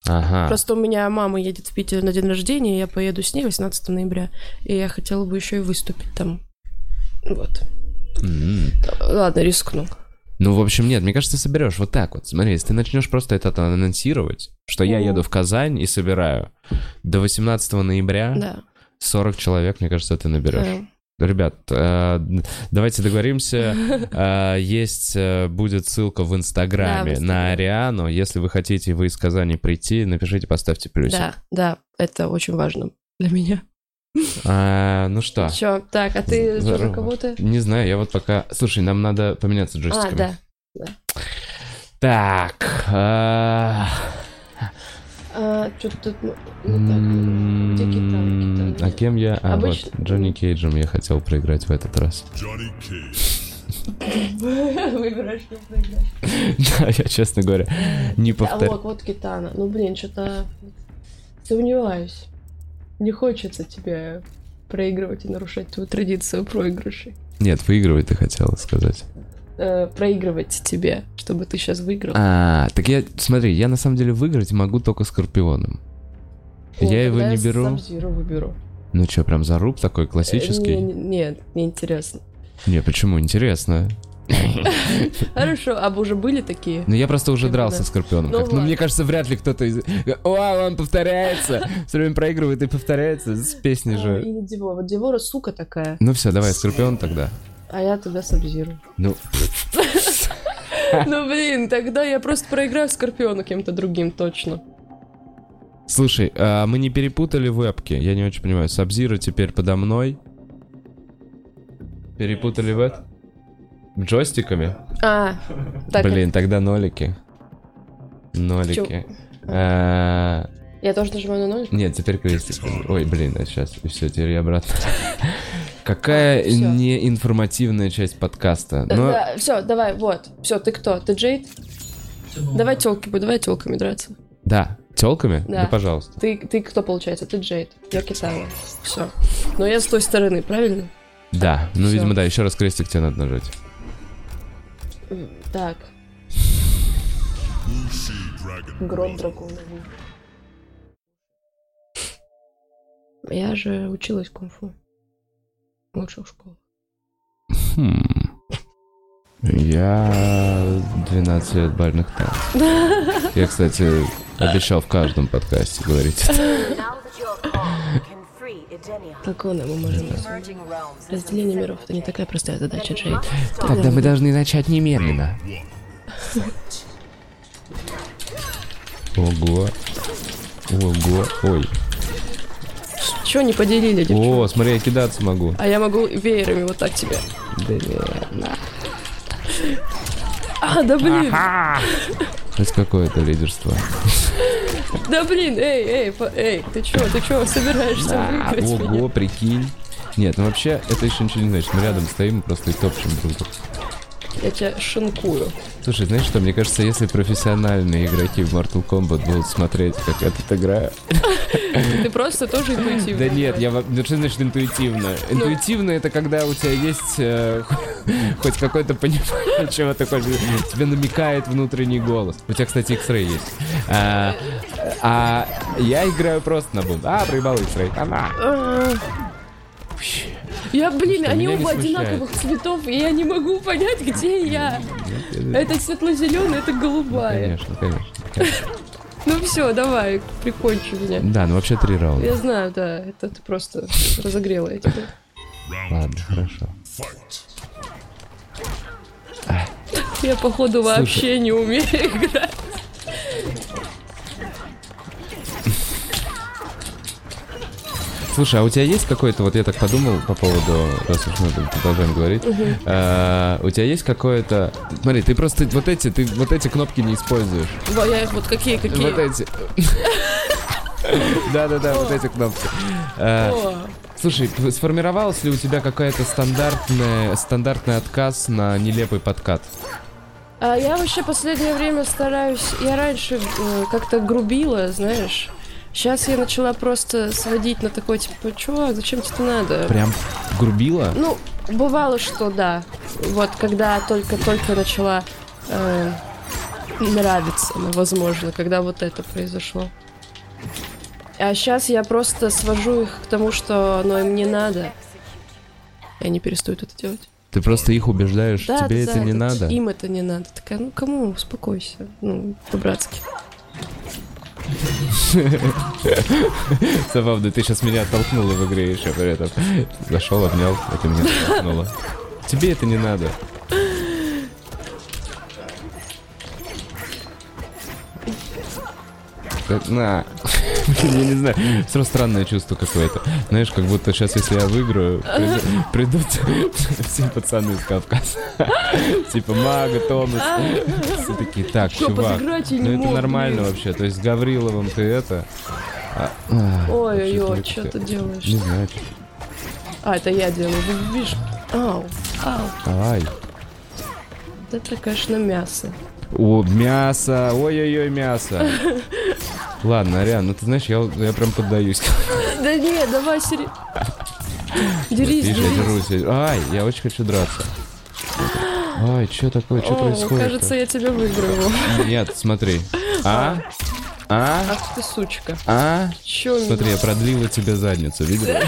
[SPEAKER 1] Ага.
[SPEAKER 2] Просто у меня мама едет в Питер на день рождения, я поеду с ней 18 ноября, и я хотела бы еще и выступить там. Вот.
[SPEAKER 1] М.
[SPEAKER 2] Ладно, рискну.
[SPEAKER 1] Ну, в общем, нет, мне кажется, соберешь вот так вот. Смотри, если ты начнешь просто это анонсировать, что я еду в Казань и собираю до 18 ноября
[SPEAKER 2] Да.
[SPEAKER 1] 40 человек, мне кажется, ты наберешь. Ребят, э, давайте договоримся. [LAUGHS] Э, Есть, э, будет ссылка в Инстаграме
[SPEAKER 2] Да,
[SPEAKER 1] на. Ариану. Если вы хотите, вы из Казани прийти, напишите, поставьте плюсик.
[SPEAKER 2] Да, да, это очень важно для меня.
[SPEAKER 1] А, ну что,
[SPEAKER 2] Чё, так, а ты за кого-то?
[SPEAKER 1] не знаю, я вот пока... Слушай, нам надо поменяться
[SPEAKER 2] А,
[SPEAKER 1] джойстиками.
[SPEAKER 2] да.
[SPEAKER 1] Так, а,
[SPEAKER 2] А, что-то тут... ну, так, где гитара? Гитара
[SPEAKER 1] А кем я? А,
[SPEAKER 2] Обычно-
[SPEAKER 1] вот, Джонни Кейджем я хотел проиграть в этот раз.
[SPEAKER 3] Johnny [LAUGHS] Cage.
[SPEAKER 2] Выбираешь, что проиграть. [LAUGHS]
[SPEAKER 1] Да, я, честно говоря, не
[SPEAKER 2] А
[SPEAKER 1] повторяю.
[SPEAKER 2] вот, вот гитана. Ну, блин, что-то сомневаюсь. Не хочется тебе проигрывать и нарушать твою традицию проигрышей.
[SPEAKER 1] Нет, выигрывать ты хотела сказать.
[SPEAKER 2] Э, проигрывать тебе, чтобы ты сейчас выиграл.
[SPEAKER 1] А, так я, смотри, я на самом деле выиграть могу только Скорпионом.
[SPEAKER 2] Ну,
[SPEAKER 1] я его не беру.
[SPEAKER 2] Сабзиру выберу.
[SPEAKER 1] Ну что, прям заруб такой
[SPEAKER 2] Э,
[SPEAKER 1] классический?
[SPEAKER 2] не- не- Нет, неинтересно.
[SPEAKER 1] Не, почему? Интересно. [LAUGHS]
[SPEAKER 2] Хорошо, а уже были такие?
[SPEAKER 1] Ну я просто уже дрался с Скорпионом.
[SPEAKER 2] Ну
[SPEAKER 1] Ну, мне кажется, вряд ли кто-то из... О, он повторяется! [LAUGHS] Все время проигрывает и повторяется. С песней же.
[SPEAKER 2] И Девора. Вот Девора сука такая,
[SPEAKER 1] Ну все, давай, Скорпион тогда.
[SPEAKER 2] а я тогда Сабзиру.
[SPEAKER 1] Ну, [LAUGHS]
[SPEAKER 2] Ну блин, тогда я просто проиграю Скорпиону кем-то другим, точно.
[SPEAKER 1] слушай, а мы не перепутали вебки? Я не очень понимаю. Сабзира теперь подо мной. Перепутали веб? Джойстиками?
[SPEAKER 2] А, так,
[SPEAKER 1] Блин, тогда нолики. Нолики. А,
[SPEAKER 2] я тоже нажимаю на ноль?
[SPEAKER 1] Нет, теперь крестик. Ой, блин, а сейчас. И все, теперь я обратно. [LAUGHS] Какая
[SPEAKER 2] А,
[SPEAKER 1] неинформативная часть подкаста. Но
[SPEAKER 2] Да, все, давай, вот. Все, ты кто? Ты Джейд? Давай телки, давай телками драться.
[SPEAKER 1] да, телками?
[SPEAKER 2] Да.
[SPEAKER 1] Да, пожалуйста.
[SPEAKER 2] Ты, ты кто получается? Ты Джейд. Я Китана. Все. Но я с той стороны, правильно?
[SPEAKER 1] Да, ну,
[SPEAKER 2] Всё.
[SPEAKER 1] видимо, да, еще раз крестик тебе надо нажать.
[SPEAKER 2] Так, гром дракона. Я же училась кунг-фу. В лучших школах.
[SPEAKER 1] Хм. Я 12 лет бальных танцев. [LAUGHS] Я, кстати, обещал в каждом подкасте говорить [LAUGHS]
[SPEAKER 2] он его можно назвать? Разделение миров — это не такая простая задача, Джей. [LAUGHS]
[SPEAKER 1] Тогда мы должны начать немедленно. Ого. Ого. Ой.
[SPEAKER 2] Чего не поделили, девчонки?
[SPEAKER 1] О, смотри, я кидаться могу.
[SPEAKER 2] А я могу веерами вот так тебе.
[SPEAKER 1] Да нет.
[SPEAKER 2] А, да блин,
[SPEAKER 1] Это какое-то лидерство.
[SPEAKER 2] да блин, эй, эй, эй, ты чё, ты чё, собираешься выиграть?
[SPEAKER 1] Ого, прикинь. Нет, ну вообще, это еще ничего не значит. Мы рядом стоим просто и топчем друг друга.
[SPEAKER 2] Я тебя шинкую.
[SPEAKER 1] Слушай, знаешь что, мне кажется, если профессиональные игроки в Mortal Kombat будут смотреть, как я тут играю... [LAUGHS]
[SPEAKER 2] Ты просто тоже интуитивно.
[SPEAKER 1] Да нет, я... во- Ну что значит интуитивно? Интуитивно это когда у тебя есть э, [LAUGHS] хоть какое-то понимание, чего ты хочешь. Тебе намекает внутренний голос. У тебя, кстати, X-Ray есть. А, а я играю просто на бум. А, проебал X-Ray. Она.
[SPEAKER 2] Я, блин,
[SPEAKER 1] Что,
[SPEAKER 2] они оба одинаковых цветов, и я не могу понять, где я. Это светло-зеленый, это голубая.
[SPEAKER 1] Конечно, конечно. конечно. [LAUGHS]
[SPEAKER 2] Ну все, давай, прикончи меня.
[SPEAKER 1] Да, ну вообще три раунда.
[SPEAKER 2] Я знаю, да, это ты просто разогрела я тебя.
[SPEAKER 1] Ладно, хорошо.
[SPEAKER 2] Я, походу, вообще не умею [LAUGHS] играть.
[SPEAKER 1] Слушай, а у тебя есть какой-то, вот я так подумал по поводу, раз уж мы продолжаем говорить, а, у тебя есть какое-то, смотри, ты просто вот эти, ты вот эти кнопки не используешь,
[SPEAKER 2] Во, я вот какие, какие.
[SPEAKER 1] вот эти. [LAUGHS] Да-да-да, вот эти кнопки.
[SPEAKER 2] О,
[SPEAKER 1] Слушай, сформировалась ли у тебя какая-то стандартная, стандартный отказ на нелепый подкат?
[SPEAKER 2] А я вообще последнее время стараюсь... Я раньше э, как-то грубила, знаешь. Сейчас я начала просто сводить на такой, типа, чувак, зачем тебе это надо?
[SPEAKER 1] Прям грубила?
[SPEAKER 2] Ну, бывало, что да. Вот когда только-только начала э, нравиться, ну, возможно, когда вот это произошло. А сейчас я просто свожу их к тому, что оно им не надо. И они перестают это делать.
[SPEAKER 1] Ты просто их убеждаешь,
[SPEAKER 2] Да,
[SPEAKER 1] тебе
[SPEAKER 2] да,
[SPEAKER 1] это
[SPEAKER 2] да,
[SPEAKER 1] не
[SPEAKER 2] это-
[SPEAKER 1] надо?
[SPEAKER 2] Им это не надо. Такая, ну кому, успокойся. Ну, по-братски. [LAUGHS]
[SPEAKER 1] Забавно, ты сейчас меня оттолкнула в игре еще при этом. Зашел, обнял, а меня оттолкнула. Тебе это не надо. Да, На. [LAUGHS] Блин, я не знаю. Все равно странное чувство какое-то. Знаешь, как будто сейчас, если я выиграю, приду- придут [LAUGHS] все пацаны из Кавказа. [LAUGHS] Типа Мага, Томас. Все такие, так, чувак. Ну это нормально вообще. То есть с Гавриловым ты это... а, а,
[SPEAKER 2] Ой-ой-ой, что ты делаешь?
[SPEAKER 1] Не знаю.
[SPEAKER 2] А, это я делаю. Видишь? Ау, ау.
[SPEAKER 1] Ай.
[SPEAKER 2] Это, конечно, мясо.
[SPEAKER 1] О, мясо. Ой-ой-ой, мясо. Ладно, Ариан, ну ты знаешь, я, я прям поддаюсь.
[SPEAKER 2] Да нет, давай, сери... Дерись,
[SPEAKER 1] я
[SPEAKER 2] дерись.
[SPEAKER 1] я- Ай, я очень хочу драться. Ай, что такое, что происходит?
[SPEAKER 2] кажется, я тебя выиграю.
[SPEAKER 1] Нет, смотри. А? А?
[SPEAKER 2] Ах ты сучка.
[SPEAKER 1] А?
[SPEAKER 2] Чё
[SPEAKER 1] Смотри, я продлила тебе задницу, видела?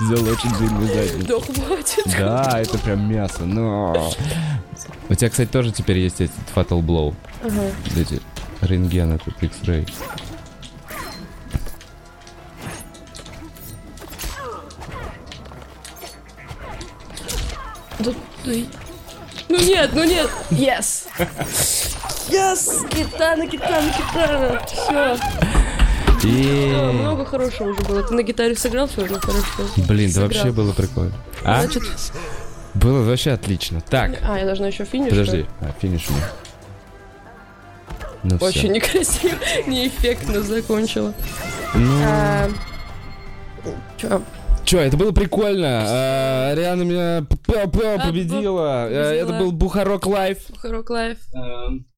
[SPEAKER 1] Сделал [LAUGHS] очень длинную задницу.
[SPEAKER 2] Да [LAUGHS] хватит.
[SPEAKER 1] Да, это прям мясо, но... У тебя, кстати, тоже теперь есть эти Fatal Blow.
[SPEAKER 2] Ага.
[SPEAKER 1] Эти рентген, этот X-Ray.
[SPEAKER 2] Да ты- Ну нет, ну нет. Yes. Yes. Китана, китана, китана. Все.
[SPEAKER 1] И...
[SPEAKER 2] Много хорошего уже было. Ты на гитаре сыграл сегодня хорошо?
[SPEAKER 1] Блин, да
[SPEAKER 2] Сыграл.
[SPEAKER 1] вообще было прикольно. А?
[SPEAKER 2] Значит,
[SPEAKER 1] Было вообще отлично. Так,
[SPEAKER 2] а, я должна еще финиш.
[SPEAKER 1] подожди. А, финиш у меня. Ну
[SPEAKER 2] Очень
[SPEAKER 1] все.
[SPEAKER 2] некрасиво, [LAUGHS] неэффектно закончила.
[SPEAKER 1] Ну,
[SPEAKER 2] А, чё?
[SPEAKER 1] Чё, это было прикольно. А, Ариана меня
[SPEAKER 2] А,
[SPEAKER 1] победила. А, Это был Бухарог Лайв.
[SPEAKER 2] Бухарог Лайв.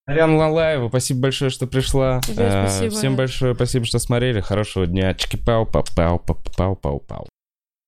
[SPEAKER 1] Ариана Лалаева, спасибо большое, что пришла.
[SPEAKER 2] Тебе
[SPEAKER 1] А,
[SPEAKER 2] спасибо.
[SPEAKER 1] Всем большое спасибо, что смотрели. Хорошего дня. Чики-пау,